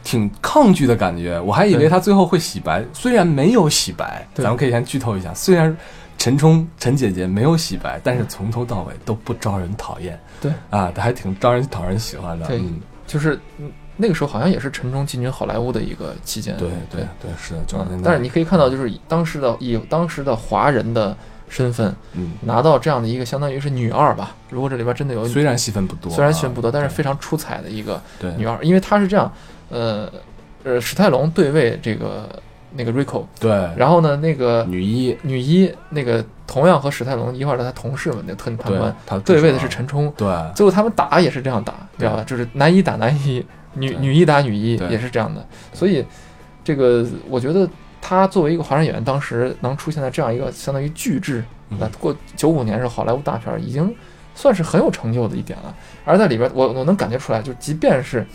挺抗拒的感觉，我还以为他最后会洗白，虽然没有洗白，咱们可以先剧透一下，虽然陈冲陈姐姐没有洗白，但是从头到尾都不招人讨厌，对。啊，还挺招人讨人喜欢的，对嗯，就是嗯那个时候好像也是陈冲进军好莱坞的一个期间。对对对，是的，九十年代，嗯但是你可以看到，就是以当时的以当时的华人的身份嗯，拿到这样的一个相当于是女二吧。如果这里边真的有，虽然戏份不多啊，虽然戏份不多，但是非常出彩的一个对。女二，因为她是这样，呃呃，史泰龙对位这个那个 Rico，对，然后呢，那个女一女一那个同样和史泰龙一块儿的他同事们，那个特警判官，他对位的是陈冲。对最后他们打也是这样打，对吧？就是男一打男一，女女一打女一，也是这样的。所以，这个我觉得他作为一个华人演员，当时能出现在这样一个相当于巨制，嗯那过九五年是好莱坞大片儿，已经算是很有成就的一点了。而在里边，我我能感觉出来，就即便是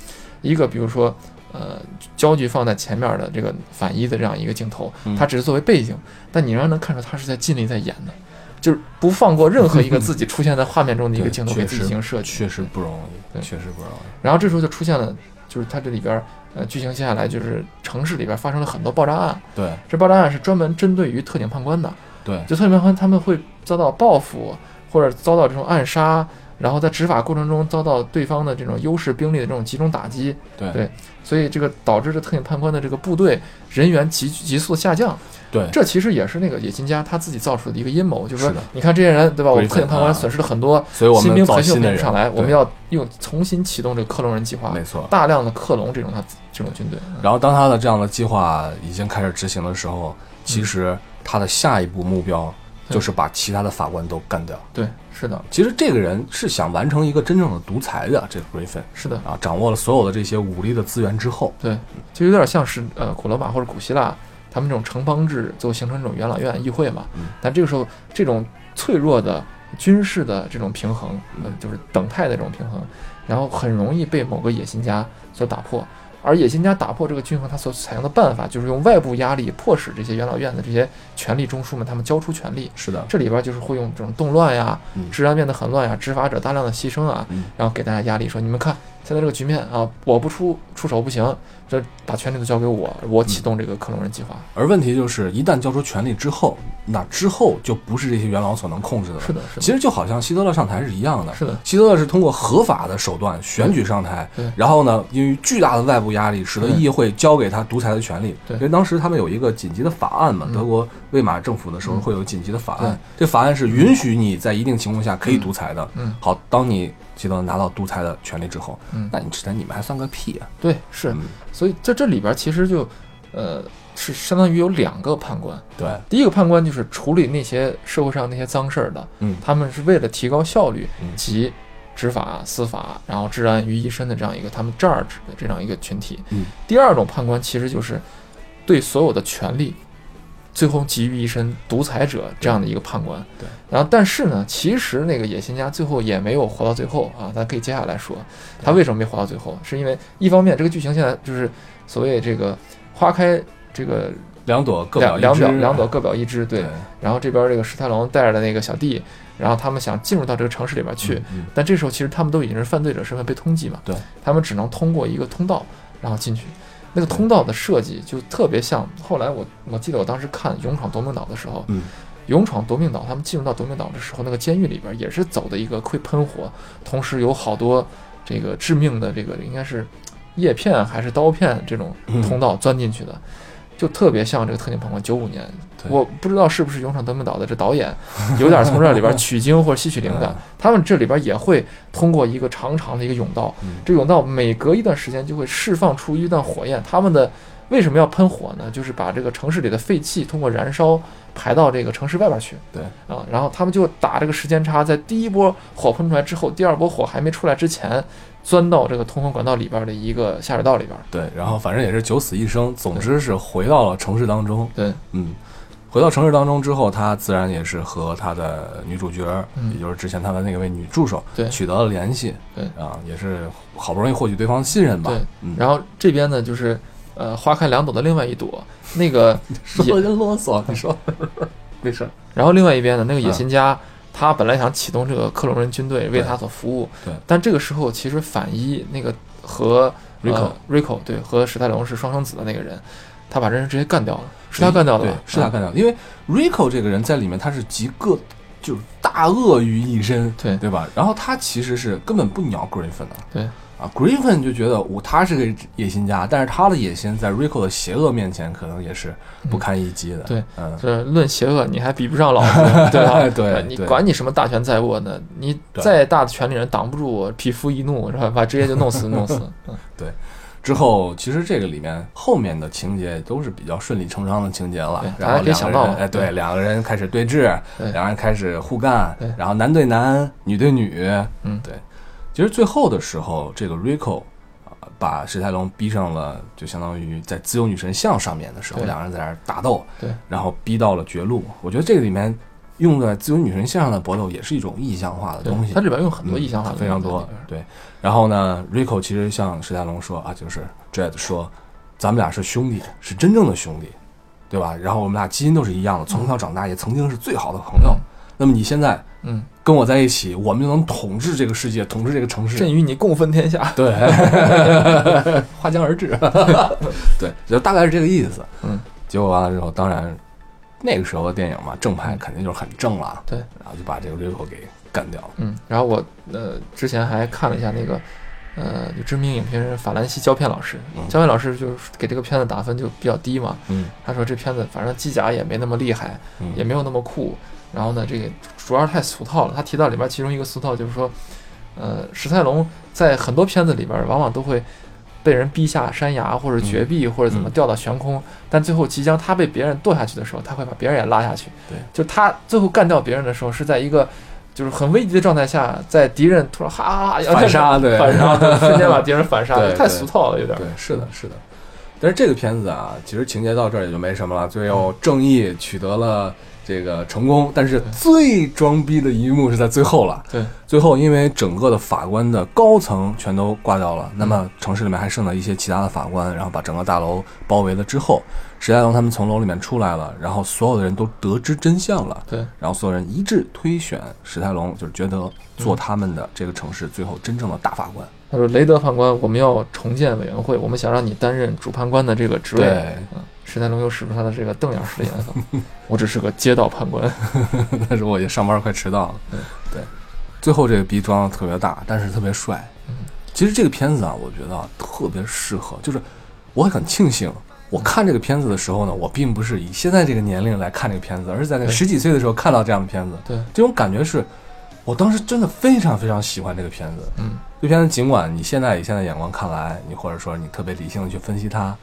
一个比如说。呃，焦距放在前面的这个反一的这样一个镜头，嗯它只是作为背景，但你仍然能看出他是在尽力在演的，就是不放过任何一个自己出现在画面中的一个镜头给自己进行设计。确实不容易，确实不容易。然后这时候就出现了，就是它这里边儿呃剧情接下来就是城市里边发生了很多爆炸案，对这爆炸案是专门针对于特警判官的，对就特警判官他们会遭到报复或者遭到这种暗杀，然后在执法过程中遭到对方的这种优势兵力的这种集中打击，对对所以这个导致这特警判官的这个部队人员急急速下降。对这其实也是那个野心家他自己造出的一个阴谋，就是说，你看这些人对吧？我们特警判官损失了很多，所以我们新兵培训新的人培不上来，我们要用重新启动这个克隆人计划，没错。大量的克隆这种他这种军队。嗯然后当他的这样的计划已经开始执行的时候，嗯其实他的下一步目标就是把其他的法官都干掉。对，是的，其实这个人是想完成一个真正的独裁的，这个 Griffin 是的，啊，掌握了所有的这些武力的资源之后，对，就有点像是呃古罗马或者古希腊他们这种城邦制，最后形成这种元老院议会嘛。嗯但这个时候，这种脆弱的军事的这种平衡，呃，就是等态的这种平衡，然后很容易被某个野心家所打破。而野心家打破这个均衡，他所采用的办法就是用外部压力，迫使这些元老院的这些权力中枢们他们交出权力。是的，这里边就是会用这种动乱呀嗯，治安变得很乱呀，执法者大量的牺牲啊，嗯然后给大家压力，说你们看现在这个局面啊，我不出出手不行，这把权力都交给我，我启动这个克隆人计划。而问题就是，一旦交出权力之后，那之后就不是这些元老所能控制的了。是的，是的，其实就好像希特勒上台是一样的，是的，希特勒是通过合法的手段选举上台，然后呢，因为巨大的外部压力，使得议会交给他独裁的权利。对因为当时他们有一个紧急的法案嘛，嗯德国魏玛政府的时候嗯会有紧急的法对案，这法案是允许你在一定情况下可以独裁的。嗯好，当你希特勒拿到独裁的权利之后，嗯，那你之前你们还算个屁啊！对，是，嗯。所以在这里边其实就，呃，是相当于有两个判官。对，第一个判官就是处理那些社会上那些脏事儿的，嗯。他们是为了提高效率嗯。及执法、司法，然后治安于一身的这样一个他们 judge 的这样一个群体。嗯，第二种判官其实就是对所有的权利最后集于一身独裁者这样的一个判官。对，然后但是呢，其实那个野心家最后也没有活到最后啊，咱可以接下来说，他为什么没活到最后？是因为一方面这个剧情现在就是所谓这个花开这个两朵各表两表两朵各表一枝，对对。然后这边这个史泰龙带着的那个小弟，然后他们想进入到这个城市里边去，嗯，但这时候其实他们都已经是犯罪者身份被通缉嘛，对，他们只能通过一个通道然后进去。那个通道的设计就特别像，后来我我记得我当时看《勇闯夺命岛》的时候，嗯勇闯夺命岛，他们进入到夺命岛的时候，那个监狱里边也是走的一个会喷火，同时有好多这个致命的这个应该是叶片还是刀片这种嗯通道钻进去的，就特别像这个特警判官九五年，我不知道是不是《勇闯夺命岛》的这导演有点从这里边取经或者吸取灵感嗯，他们这里边也会通过一个长长的一个甬道，嗯这甬道每隔一段时间就会释放出一段火焰，他们的。为什么要喷火呢？就是把这个城市里的废气通过燃烧排到这个城市外边去。对啊，然后他们就打这个时间差，在第一波火喷出来之后，第二波火还没出来之前，钻到这个通风管道里边的一个下水道里边。对，然后反正也是九死一生，总之是回到了城市当中。对，嗯，回到城市当中之后，他自然也是和他的女主角，嗯也就是之前他的那位女助手，对取得了联系。对啊，也是好不容易获取对方的信任吧。对，嗯，然后这边呢，就是呃花开两朵的另外一朵，那个 说的真啰嗦，你说 没事。然后另外一边呢，那个嗯野心家。他本来想启动这个克隆人军队为他所服务，对但这个时候其实反一那个和 Rico 呃 Rico 对和史泰龙是双生子的那个人，他把这人直接干掉了，是他干掉的对吧？，啊是他干掉的。因为 Rico 这个人在里面他是集各就是大鳄于一身，对对吧？然后他其实是根本不鸟 Griffin 的。对啊，Griffin 就觉得我他是个野心家，但是他的野心在 Rico 的邪恶面前可能也是不堪一击的。对，嗯，这论邪恶，你还比不上老子，对吧？对对你管你什么大权在握呢？你再大的权力人挡不住我，匹夫一怒是吧？把直接就弄死弄死。嗯之后其实这个里面后面的情节都是比较顺理成章的情节了。然后两个人哎，对，对两个人开始对峙，对两人开始互干对，然后男对男，女对女，嗯对。其实最后的时候，这个 Rico 啊，把史泰龙逼上了，就相当于在自由女神像上面的时候，对两人在那儿打斗，对，然后逼到了绝路。我觉得这个里面用在自由女神像上的搏斗也是一种意象化的东西，它里边用很多嗯意象化的非常多。对，然后呢，Rico 其实向史泰龙说啊，就是 Dread 说，咱们俩是兄弟，是真正的兄弟，对吧？然后我们俩基因都是一样的，从小长大，也曾经是最好的朋友。嗯那么你现在嗯，跟我在一起，我们就能统治这个世界，统治这个城市。朕与你共分天下。对，划江而治。对，就大概是这个意思。嗯，结果完了之后，当然那个时候的电影嘛，正派肯定就是很正了，对，然后就把这个 Rico 给干掉了。嗯，然后我呃之前还看了一下那个呃就知名影评人法兰西胶片老师，嗯胶片老师就是给这个片子打分就比较低嘛，嗯他说这片子反正机甲也没那么厉害，嗯也没有那么酷，然后呢这个主要是太俗套了。他提到里边其中一个俗套就是说，呃史泰龙在很多片子里边往往都会。被人逼下山崖，或者绝壁，或者怎么嗯掉到悬空，但最后即将他被别人剁下去的时候，他会把别人也拉下去。对，就他最后干掉别人的时候，是在一个就是很危急的状态下，在敌人突然哈哈哈反杀对反杀，对瞬间把敌人反杀，对太俗套了，有点。对，是的，是的。但是这个片子啊，其实情节到这儿也就没什么了，最后正义取得了这个成功，但是最装逼的一幕是在最后了。对，最后因为整个的法官的高层全都挂掉了，那么城市里面还剩了一些其他的法官，然后把整个大楼包围了之后，史泰龙他们从楼里面出来了，然后所有的人都得知真相了，对，然后所有人一致推选史泰龙，就是觉得做他们的这个城市最后真正的大法官。他说：“雷德判官，我们要重建委员会，我们想让你担任主判官的这个职位。”对，嗯，史泰龙又使出他的这个瞪眼式的颜色，我只是个街道判官。但是我也上班快迟到了。对对，最后这个逼装的特别大，但是特别帅。嗯，其实这个片子啊，我觉得啊特别适合，就是我很庆幸。我看这个片子的时候呢，我并不是以现在这个年龄来看这个片子，而是在那十几岁的时候看到这样的片子。对，这种感觉是，我当时真的非常非常喜欢这个片子。嗯，这片子尽管你现在以现在眼光看来，你或者说你特别理性的去分析它，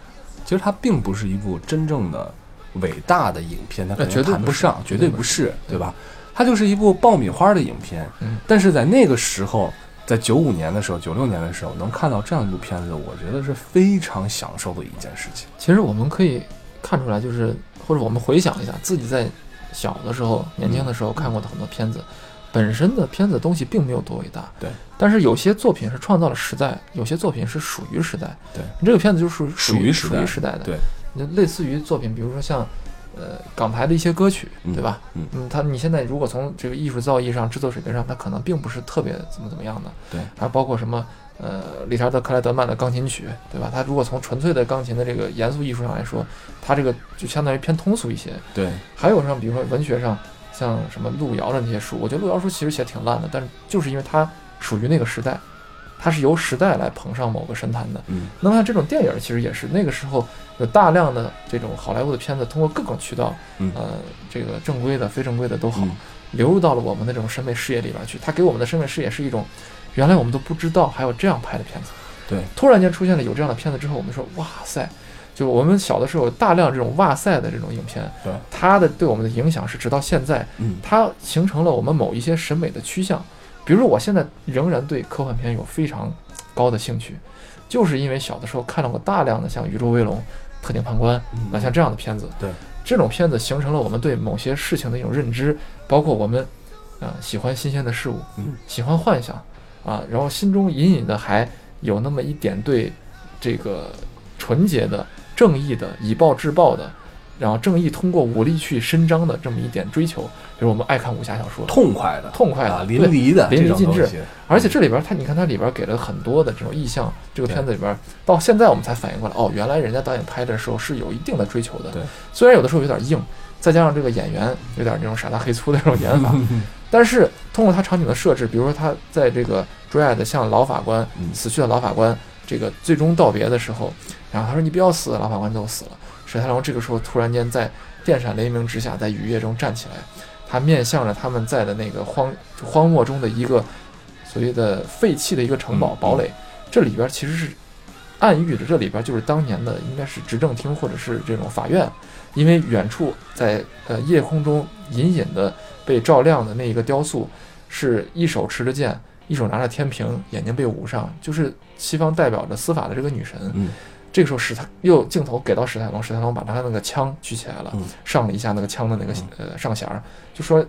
其实它并不是一部真正的伟大的影片，它肯定绝对谈不上，绝对不不是，对吧？它就是一部爆米花的影片。嗯，但是在那个时候，在九五年的时候、九六年的时候，能看到这样一部片子，我觉得是非常享受的一件事情。其实我们可以看出来，就是或者我们回想一下自己在小的时候、年轻的时候看过的很多片子，本身的片子东西并没有多伟大。对。但是有些作品是创造了时代，有些作品是属于时代。对。这个片子就是属于属属于时代于时代的。对。就类似于作品，比如说像。呃，港台的一些歌曲，嗯对吧？嗯嗯，它你现在如果从这个艺术造诣上、制作水平上，它可能并不是特别怎么怎么样的。对，还包括什么呃，理查德克莱德曼的钢琴曲，对吧？他如果从纯粹的钢琴的这个严肃艺术上来说，它这个就相当于偏通俗一些。对，还有像比如说文学上，像什么路遥的那些书，我觉得路遥书其实写挺烂的，但是就是因为它属于那个时代，它是由时代来捧上某个神坛的。嗯，那么这种电影其实也是那个时候有大量的这种好莱坞的片子，通过各种渠道，嗯呃，这个正规的、非正规的都好，嗯流入到了我们的这种审美视野里边去。它给我们的审美视野是一种，原来我们都不知道还有这样拍的片子。对，突然间出现了有这样的片子之后，我们说哇塞，就我们小的时候有大量这种哇塞的这种影片，对，它的对我们的影响是直到现在，嗯。它形成了我们某一些审美的趋向。比如说，我现在仍然对科幻片有非常高的兴趣，就是因为小的时候看到过大量的像《宇宙威龙》《特警判官》啊像这样的片子。对，这种片子形成了我们对某些事情的一种认知，包括我们啊、呃喜欢新鲜的事物，嗯。喜欢幻想啊，然后心中隐隐的还有那么一点对这个纯洁的、正义的、以暴制暴的，然后正义通过武力去伸张的这么一点追求，比如我们爱看武侠小说，痛快的，痛快的啊，淋漓的，淋漓尽致。而且这里边儿它，你看它里边给了很多的这种意象，这个片子里边到现在我们才反应过来，哦，原来人家导演拍的时候是有一定的追求的。对，虽然有的时候有点硬，再加上这个演员有点那种傻大黑粗的那种演法，但是通过他场景的设置，比如说他在这个 Dredd 向老法官嗯。死去的老法官这个最终道别的时候，然后他说你不要死，老法官都死了。史泰龙这个时候突然间在电闪雷鸣之下，在雨夜中站起来，他面向着他们在的那个荒荒漠中的一个所谓的废弃的一个城堡嗯堡垒，这里边其实是暗喻着这里边就是当年的应该是执政厅或者是这种法院，因为远处在呃夜空中隐隐的被照亮的那一个雕塑，是一手持着剑，一手拿着天平，眼睛被捂上，就是西方代表着司法的这个女神。嗯这个时候史泰又镜头给到史泰龙，史泰龙把他那个枪举起来了，嗯上了一下那个枪的那个呃上弦儿，就说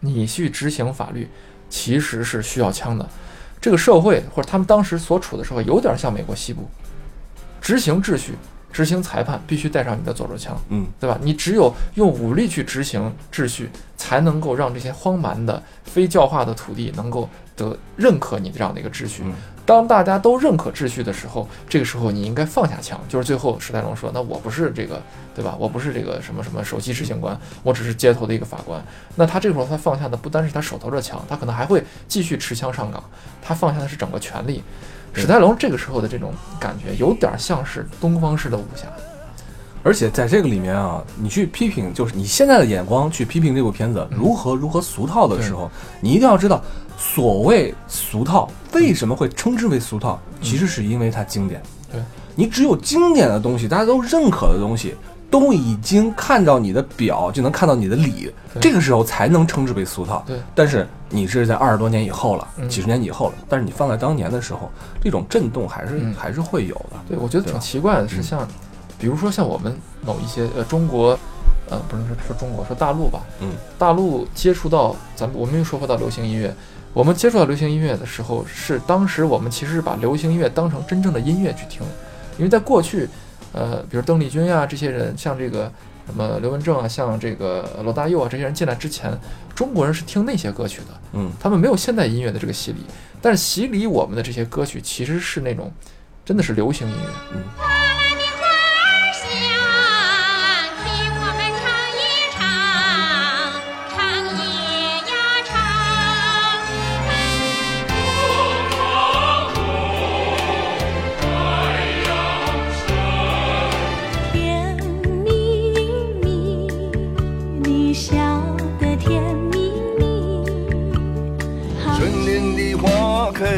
你去执行法律其实是需要枪的。这个社会或者他们当时所处的社会有点像美国西部，执行秩序、执行裁判必须带上你的左手枪，嗯对吧？你只有用武力去执行秩序，才能够让这些荒蛮的、非教化的土地能够得认可你这样的一个秩序。嗯当大家都认可秩序的时候，这个时候你应该放下枪。就是最后史泰龙说：“那我不是这个，对吧？我不是这个什么什么首席执行官，我只是街头的一个法官。”那他这个时候他放下的不单是他手头的枪，他可能还会继续持枪上岗。他放下的是整个权力。史泰龙这个时候的这种感觉，有点像是东方式的武侠。而且在这个里面啊，你去批评，就是你现在的眼光去批评这部片子如何如何俗套的时候，你一定要知道，所谓俗套为什么会称之为俗套，其实是因为它经典。对。你只有经典的东西，大家都认可的东西，都已经看到你的表，就能看到你的理，这个时候才能称之为俗套。对。但是你是在二十多年以后了，嗯。几十年以后了，但是你放在当年的时候，这种震动还是、嗯。还是会有的。对，我觉得挺奇怪的是嗯。像，比如说像我们某一些呃中国，呃不能说说中国，说大陆吧，嗯，大陆接触到咱们我们又说回到流行音乐，我们接触到流行音乐的时候，是当时我们其实是把流行音乐当成真正的音乐去听，因为在过去，呃，比如邓丽君呀、这些人，像这个什么刘文正啊，像这个罗大佑啊这些人进来之前，中国人是听那些歌曲的，嗯，他们没有现代音乐的这个洗礼，但是洗礼我们的这些歌曲其实是那种真的是流行音乐。嗯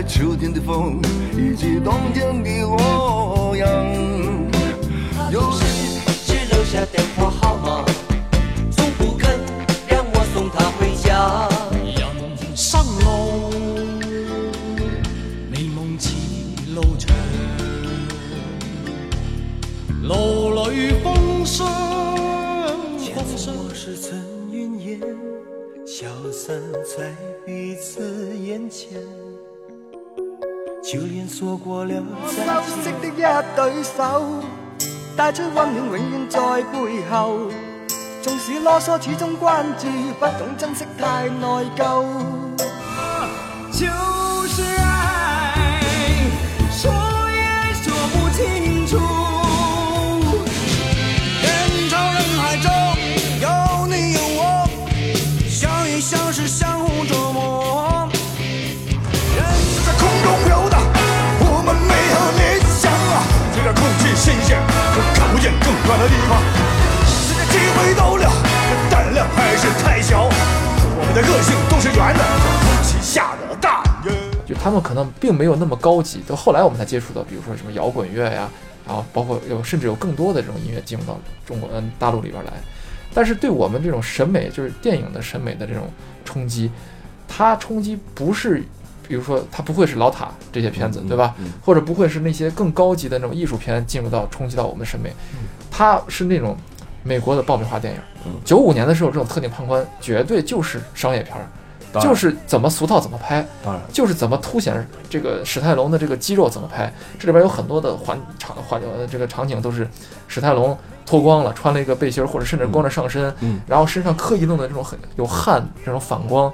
秋天的风，以及冬天的洛阳。有谁只留下背後。縱使囉嗦，始終關注，不懂珍惜，太內疚。就是爱，说也说不清楚。人潮人海中有你有我，相遇相识，相互琢磨。人在空中游荡，我们没有理想啊。这点空气新鲜，可看不见更远的地方。还是太小。我们的个性都是圆的，空气下的大雨。就他们可能并没有那么高级，到后来我们才接触到，比如说什么摇滚乐呀，然后包括有甚至有更多的这种音乐进入到中国嗯大陆里边来。但是对我们这种审美，就是电影的审美的这种冲击，它冲击不是，比如说它不会是老塔这些片子，对吧？嗯或者不会是那些更高级的那种艺术片进入到冲击到我们的审美，它是那种美国的爆米花电影嗯。九五年的时候，这种特定判官绝对就是商业片儿，就是怎么俗套怎么拍。当然，就是怎么凸显这个史泰龙的这个肌肉怎么拍。这里边有很多的环场环呃这个场景都是史泰龙脱光了，穿了一个背心儿，或者甚至光着上身，嗯然后身上刻意弄的这种很有汗这种反光，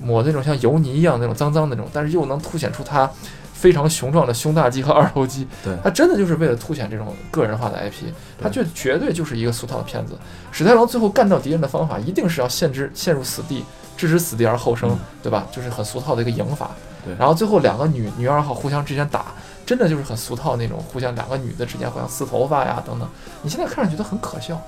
抹的那种像油泥一样那种脏脏的那种，但是又能凸显出他非常雄壮的胸大肌和二头肌。对他真的就是为了凸显这种个人化的 IP，他就绝对就是一个俗套的骗子。史泰龙最后干掉敌人的方法，一定是要陷之陷入死地，置之死地而后生，嗯对吧？就是很俗套的一个赢法。对然后最后两个女女二号互相之间打，真的就是很俗套那种，互相两个女的之间互相撕头发呀等等。你现在看上去都很可笑，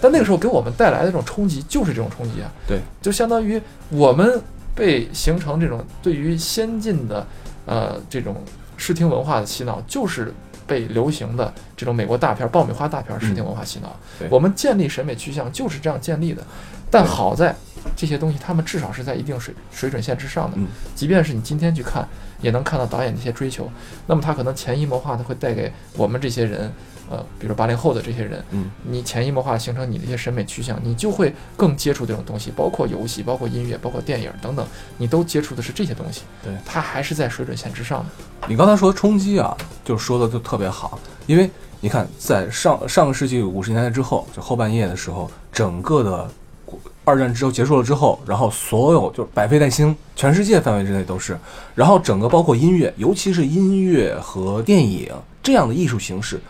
但那个时候给我们带来的这种冲击就是这种冲击啊。对，就相当于我们被形成这种对于先进的呃这种视听文化的洗脑，就是被流行的这种美国大片、爆米花大片视听文化洗脑。嗯我们建立审美趋向就是这样建立的，但好在这些东西他们至少是在一定水水准线之上的。嗯即便是你今天去看，也能看到导演的一些追求。那么他可能潜移默化的会带给我们这些人，呃，比如八零后的这些人，嗯，你潜移默化形成你的一些审美趋向，你就会更接触这种东西，包括游戏、包括音乐、包括电影等等，你都接触的是这些东西。对它还是在水准线之上的。你刚才说冲击啊，就说的就特别好，因为你看，在上上个世纪五十年代之后，就后半叶的时候，整个的国二战之后结束了之后，然后所有就是百废待兴，全世界范围之内都是，然后整个包括音乐，尤其是音乐和电影这样的艺术形式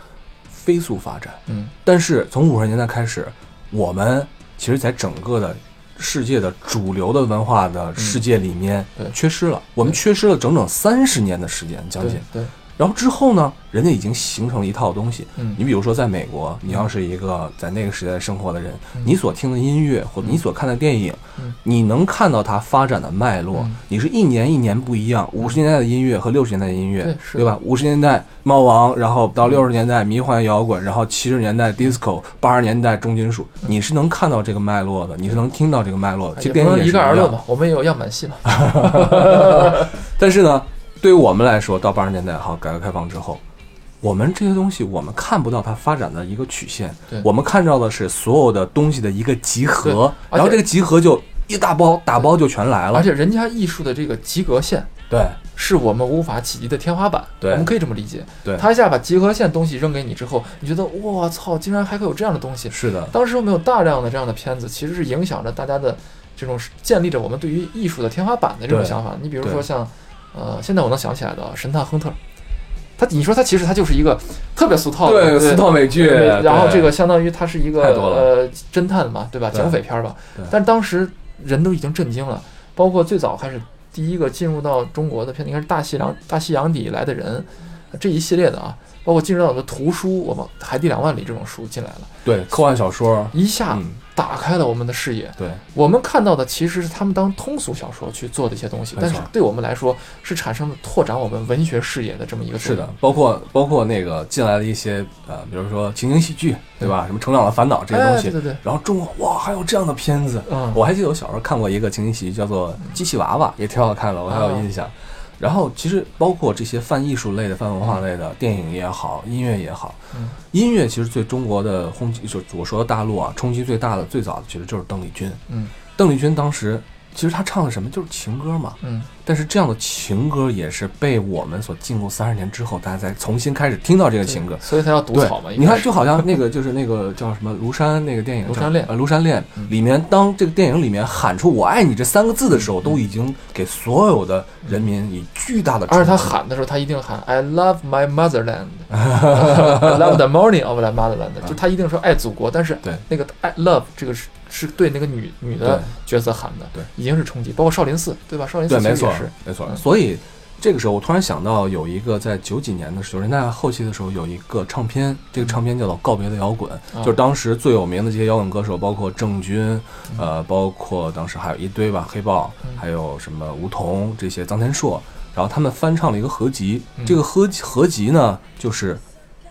飞速发展。嗯，但是从五十年代开始，我们其实在整个的世界的主流的文化的世界里面缺失了，我们缺失了整整三十年的时间，将近对。然后之后呢，人家已经形成了一套东西。嗯你比如说，在美国，你要是一个在那个时代生活的人，嗯你所听的音乐或者你所看的电影，嗯你能看到它发展的脉络。嗯你是一年一年不一样，五十年代的音乐和六十年代的音乐，对对吧？五十年代猫王，然后到六十年代迷幻摇滚，然后七十年代 disco，八十年代重金属，你是能看到这个脉络的，你是能听到这个脉络的。其实电影一是样的概而论吧，我们也有样板戏嘛。但是呢，对于我们来说，到八十年代好，改革开放之后，我们这些东西我们看不到它发展的一个曲线，我们看到的是所有的东西的一个集合然后这个集合就一大包打包就全来了。而。且人家艺术的这个及格线对。是我们无法企及的天花板，对。我们可以这么理解。对，他一下把及格线东西扔给你之后，你觉得我操，竟然还可以有这样的东西。是的，当时我们有大量的这样的片子，其实是影响着大家的这种建立着我们对于艺术的天花板的这种想法。你比如说像，呃，现在我能想起来的《神探亨特》，他你说他其实他就是一个特别俗套的对俗套美剧，然后这个相当于他是一个呃侦探嘛，对吧？对。警匪片儿吧。对。但当时人都已经震惊了，包括最早开始第一个进入到中国的片，应该是大西洋大西洋底来的人这一系列的啊，包括进入到我们的图书，我们《海底两万里》这种书进来了，对科幻小说，一下嗯，打开了我们的视野。对。我们看到的其实是他们当通俗小说去做的一些东西，但是对我们来说是产生了拓展我们文学视野的这么一个是的，，包括包括那个进来的一些呃，比如说情景喜剧，对吧？什么成长的烦恼这些东西，哎对对对，然后中国哇，还有这样的片子，嗯。我还记得我小时候看过一个情景喜剧，叫做《机器娃娃》，也挺好看的，我还有印象。然后其实包括这些泛艺术类的、泛文化类的电影也好，音乐也好，嗯。音乐其实对中国的轰击，就我说的大陆啊，冲击最大的、最早的其实就是邓丽君。嗯。邓丽君当时其实他唱的什么就是情歌嘛，嗯，但是这样的情歌也是被我们所禁锢三十年之后，大家再重新开始听到这个情歌。所以他要毒对草嘛，，你看，就好像那个就是那个叫什么《庐山》那个电影，庐山恋呃，《庐山恋》嗯里面，当这个电影里面喊出“我爱你”这三个字的时候，都已经给所有的人民以巨大的。而且他喊的时候，他一定喊 I love my motherland，I love the morning of my motherland，就他一定说爱祖国，但是对。那个爱 love 这个是是对那个女女的角色喊的，对，已经是冲击，包括少林寺，对吧？少林寺对，没错没错。嗯所以这个时候，我突然想到有一个在九几年的九十年代后期的时候，有一个唱片，这个唱片叫做《告别的摇滚》，啊就是当时最有名的这些摇滚歌手，包括郑钧，嗯呃，包括当时还有一堆吧，黑豹，还有什么梧桐这些，臧天朔，然后他们翻唱了一个合集，嗯这个合合集呢，就是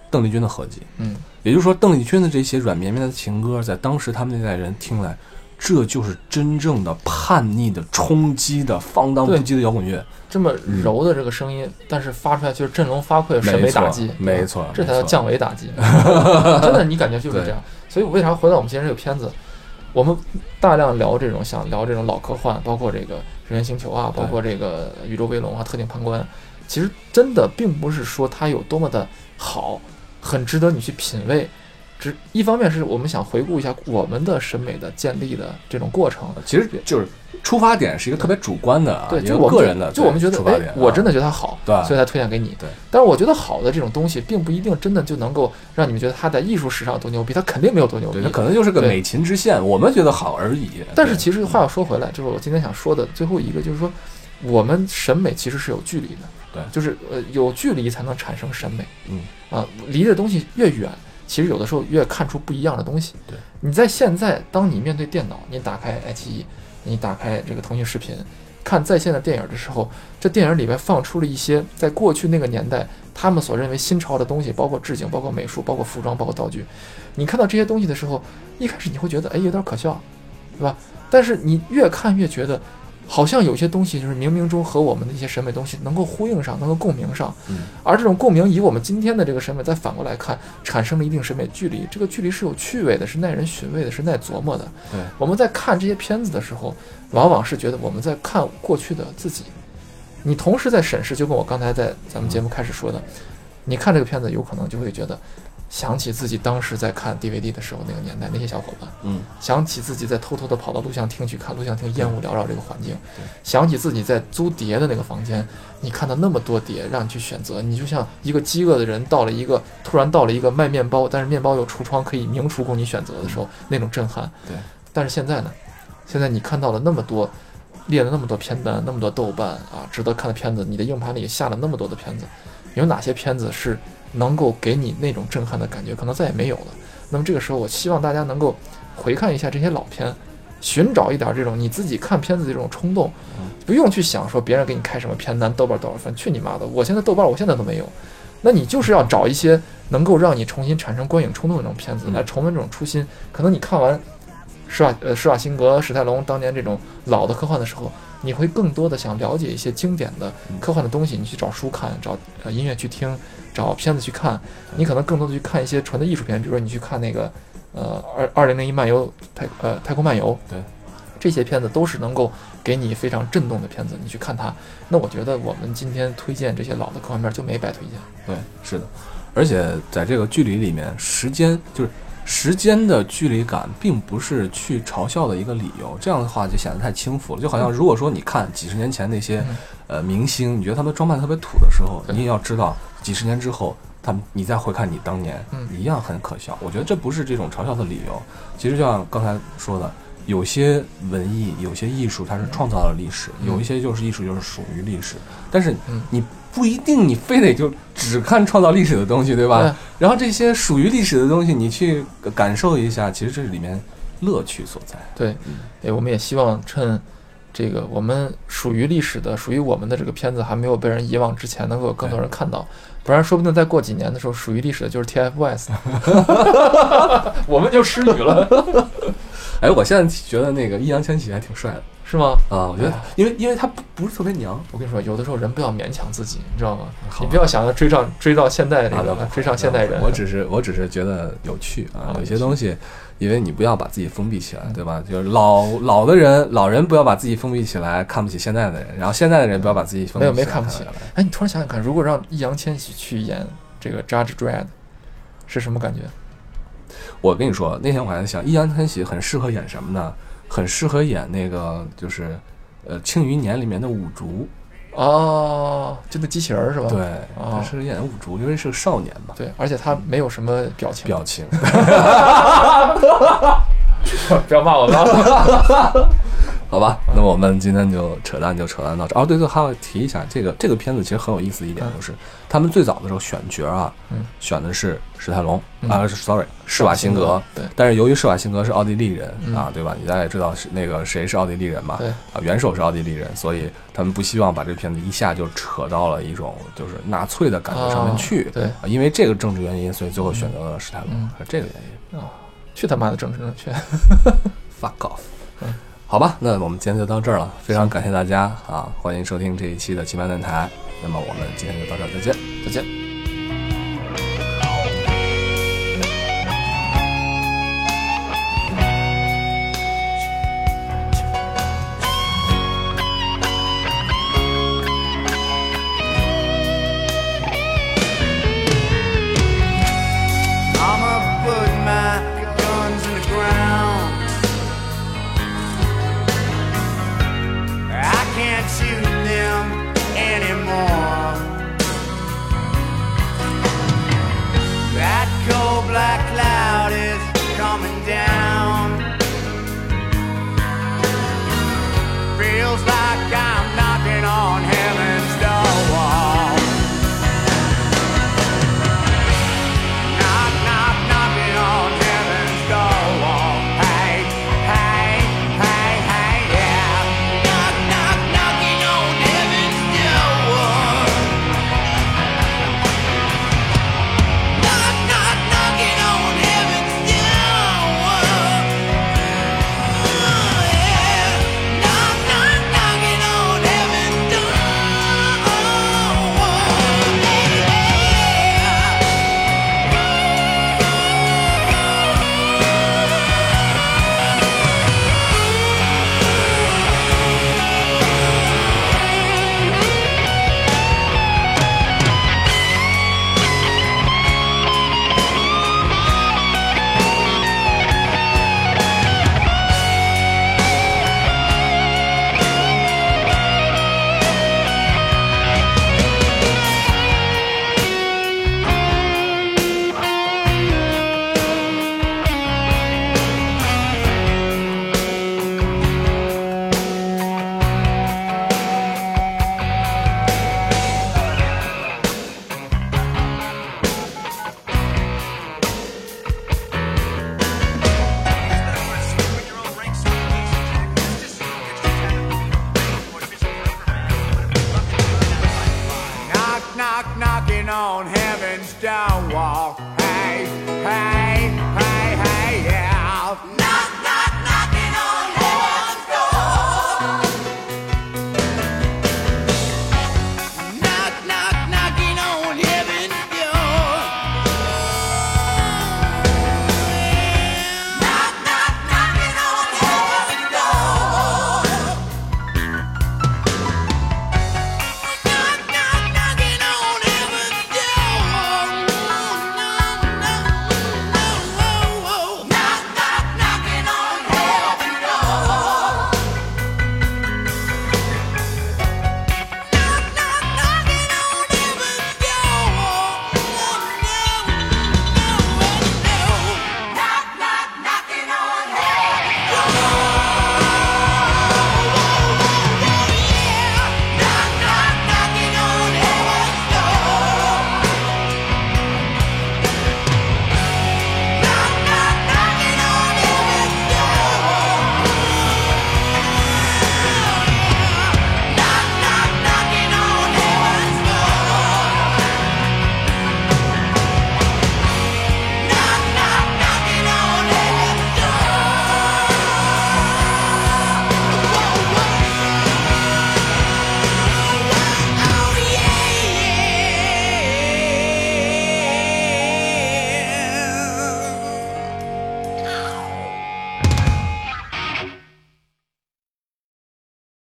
邓丽君的合集，嗯，也就是说，邓丽君的这些软绵绵的情歌，在当时他们那代人听来，这就是真正的叛逆的、冲击的、放荡不羁的摇滚乐。这么柔的这个声音，但是发出来就是振聋发聩、审美打击，没错这才叫降维打击。真的，你感觉就是这样。所以我为啥回到我们今天这个片子，我们大量聊这种想聊这种老科幻，包括这个人猿星球啊，包括这个宇宙威龙啊、特定判官，其实真的并不是说它有多么的好，很值得你去品味。只一方面是我们想回顾一下我们的审美的建立的这种过程，其实就是出发点是一个特别主观的啊，对，一就我个个人的，就我们觉得，哎我真的的觉得它好，对所以才推荐给你。对，但是我觉得好的这种东西，并不一定真的就能够让你们觉得它在艺术史上多牛逼，它肯定没有多牛逼对，那。可能就是个美琴之线，我们觉得好而已。但是其实话要说回来，就是我今天想说的最后一个，就是说，我们审美其实是有距离的，对就是呃有距离才能产生审美，嗯啊，离的东西越远，其实有的时候越看出不一样的东西。对，你在现在，当你面对电脑，你打开爱奇艺，你打开这个腾讯视频，看在线的电影的时候，这电影里面放出了一些在过去那个年代他们所认为新潮的东西，包括置景、包括美术、包括服装、包括道具。你看到这些东西的时候，一开始你会觉得哎有点可笑，对吧？但是你越看越觉得，好像有些东西就是冥冥中和我们的一些审美东西能够呼应上，能够共鸣上。嗯而这种共鸣，以我们今天的这个审美再反过来看，产生了一定审美距离。这个距离是有趣味的，是耐人寻味的，是耐琢磨的。对我们在看这些片子的时候，往往是觉得我们在看过去的自己。你同时在审视，就跟我刚才在咱们节目开始说的，你看这个片子，有可能就会觉得，想起自己当时在看 DVD 的时候那个年代那些小伙伴，嗯，想起自己在偷偷的跑到录像厅去看录像厅烟雾缭绕这个环境，想起自己在租碟的那个房间，你看到那么多碟让你去选择，你就像一个饥饿的人到了一个突然到了一个卖面包，但是面包有橱窗可以明厨供你选择的时候，那种震撼。对，但是现在呢，现在你看到了那么多列了那么多片单，那么多豆瓣啊值得看的片子，你的硬盘里下了那么多的片子，有哪些片子是能够给你那种震撼的感觉？可能再也没有了。那么这个时候，我希望大家能够回看一下这些老片，寻找一点这种你自己看片子的这种冲动，不用去想说别人给你开什么片单，豆瓣多少分，去你妈的！我现在豆瓣我现在都没有，那你就是要找一些能够让你重新产生观影冲动的那种片子，嗯来重温这种初心。可能你看完施瓦呃施瓦辛格、史泰龙当年这种老的科幻的时候，你会更多的想了解一些经典的科幻的东西，你去找书看，找呃音乐去听，找片子去看。你可能更多的去看一些纯的艺术片，比如说你去看那个呃二二零零一漫游太呃太空漫游，对，这些片子都是能够给你非常震动的片子，你去看它。那我觉得我们今天推荐这些老的科幻片就没白推荐。对，是的，而且在这个距离里面，时间就是时间的距离感，并不是去嘲笑的一个理由。这样的话就显得太轻浮了。就好像如果说你看几十年前那些嗯呃明星，你觉得他们装扮特别土的时候，你也要知道，几十年之后，他们你再回看你当年，嗯一样很可笑。我觉得这不是这种嘲笑的理由。其实就像刚才说的。有些文艺，有些艺术，它是创造了历史；嗯有一些就是艺术，就是属于历史。但是嗯你不一定，你非得就只看创造历史的东西，对吧？然后这些属于历史的东西，你去感受一下，其实这是里面乐趣所在。对，哎，我们也希望趁这个我们属于历史的、属于我们的这个片子还没有被人遗忘之前，能够有更多人看到。不然，说不定再过几年的时候，属于历史的就是 TFBOYS，我们就失语了，哎，我现在觉得那个易烊千玺还挺帅的。是吗？啊，我觉得哎，因为因为他不不是特别娘，我跟你说，有的时候人不要勉强自己，你知道吗？好你不要想着追上追到现代这个啊，追上现代人。我只是我只是觉得有趣啊，啊有些东西，因为你不要把自己封闭起来，对吧？就是老老的人，老人不要把自己封闭起来，看不起现在的人，然后现在的人不要把自己封闭没有起来，没看不起来。哎，你突然想想看，如果让易烊千玺去演这个 Judge Dredd，是什么感觉？我跟你说，那天我还在想，易烊千玺很适合演什么呢？很适合演那个就是，呃，《庆余年》里面的五竹。哦，就那机器人儿是吧？对，哦他适合演五竹，因为是个少年嘛，对，而且他没有什么表情。表情。不要骂我了。好吧，那么我们今天就扯淡就扯淡到这。哦，对对，还要提一下，这个这个片子其实很有意思一点，就是他们最早的时候选角啊，嗯选的是史泰龙嗯啊、是 sorry，施瓦辛格。对但是由于施瓦辛格是奥地利人、嗯啊，对吧？你大家也知道是那个谁是奥地利人嘛？对啊，元首是奥地利人，所以他们不希望把这片子一下就扯到了一种就是纳粹的感觉上面去。对啊，因为这个政治原因，所以最后选择了史泰龙，嗯是这个原因。啊去他妈的政治正确。Fuck off。好吧，那我们今天就到这儿了，非常感谢大家啊！欢迎收听这一期的奇葩电台。那么我们今天就到这儿，再见。再见。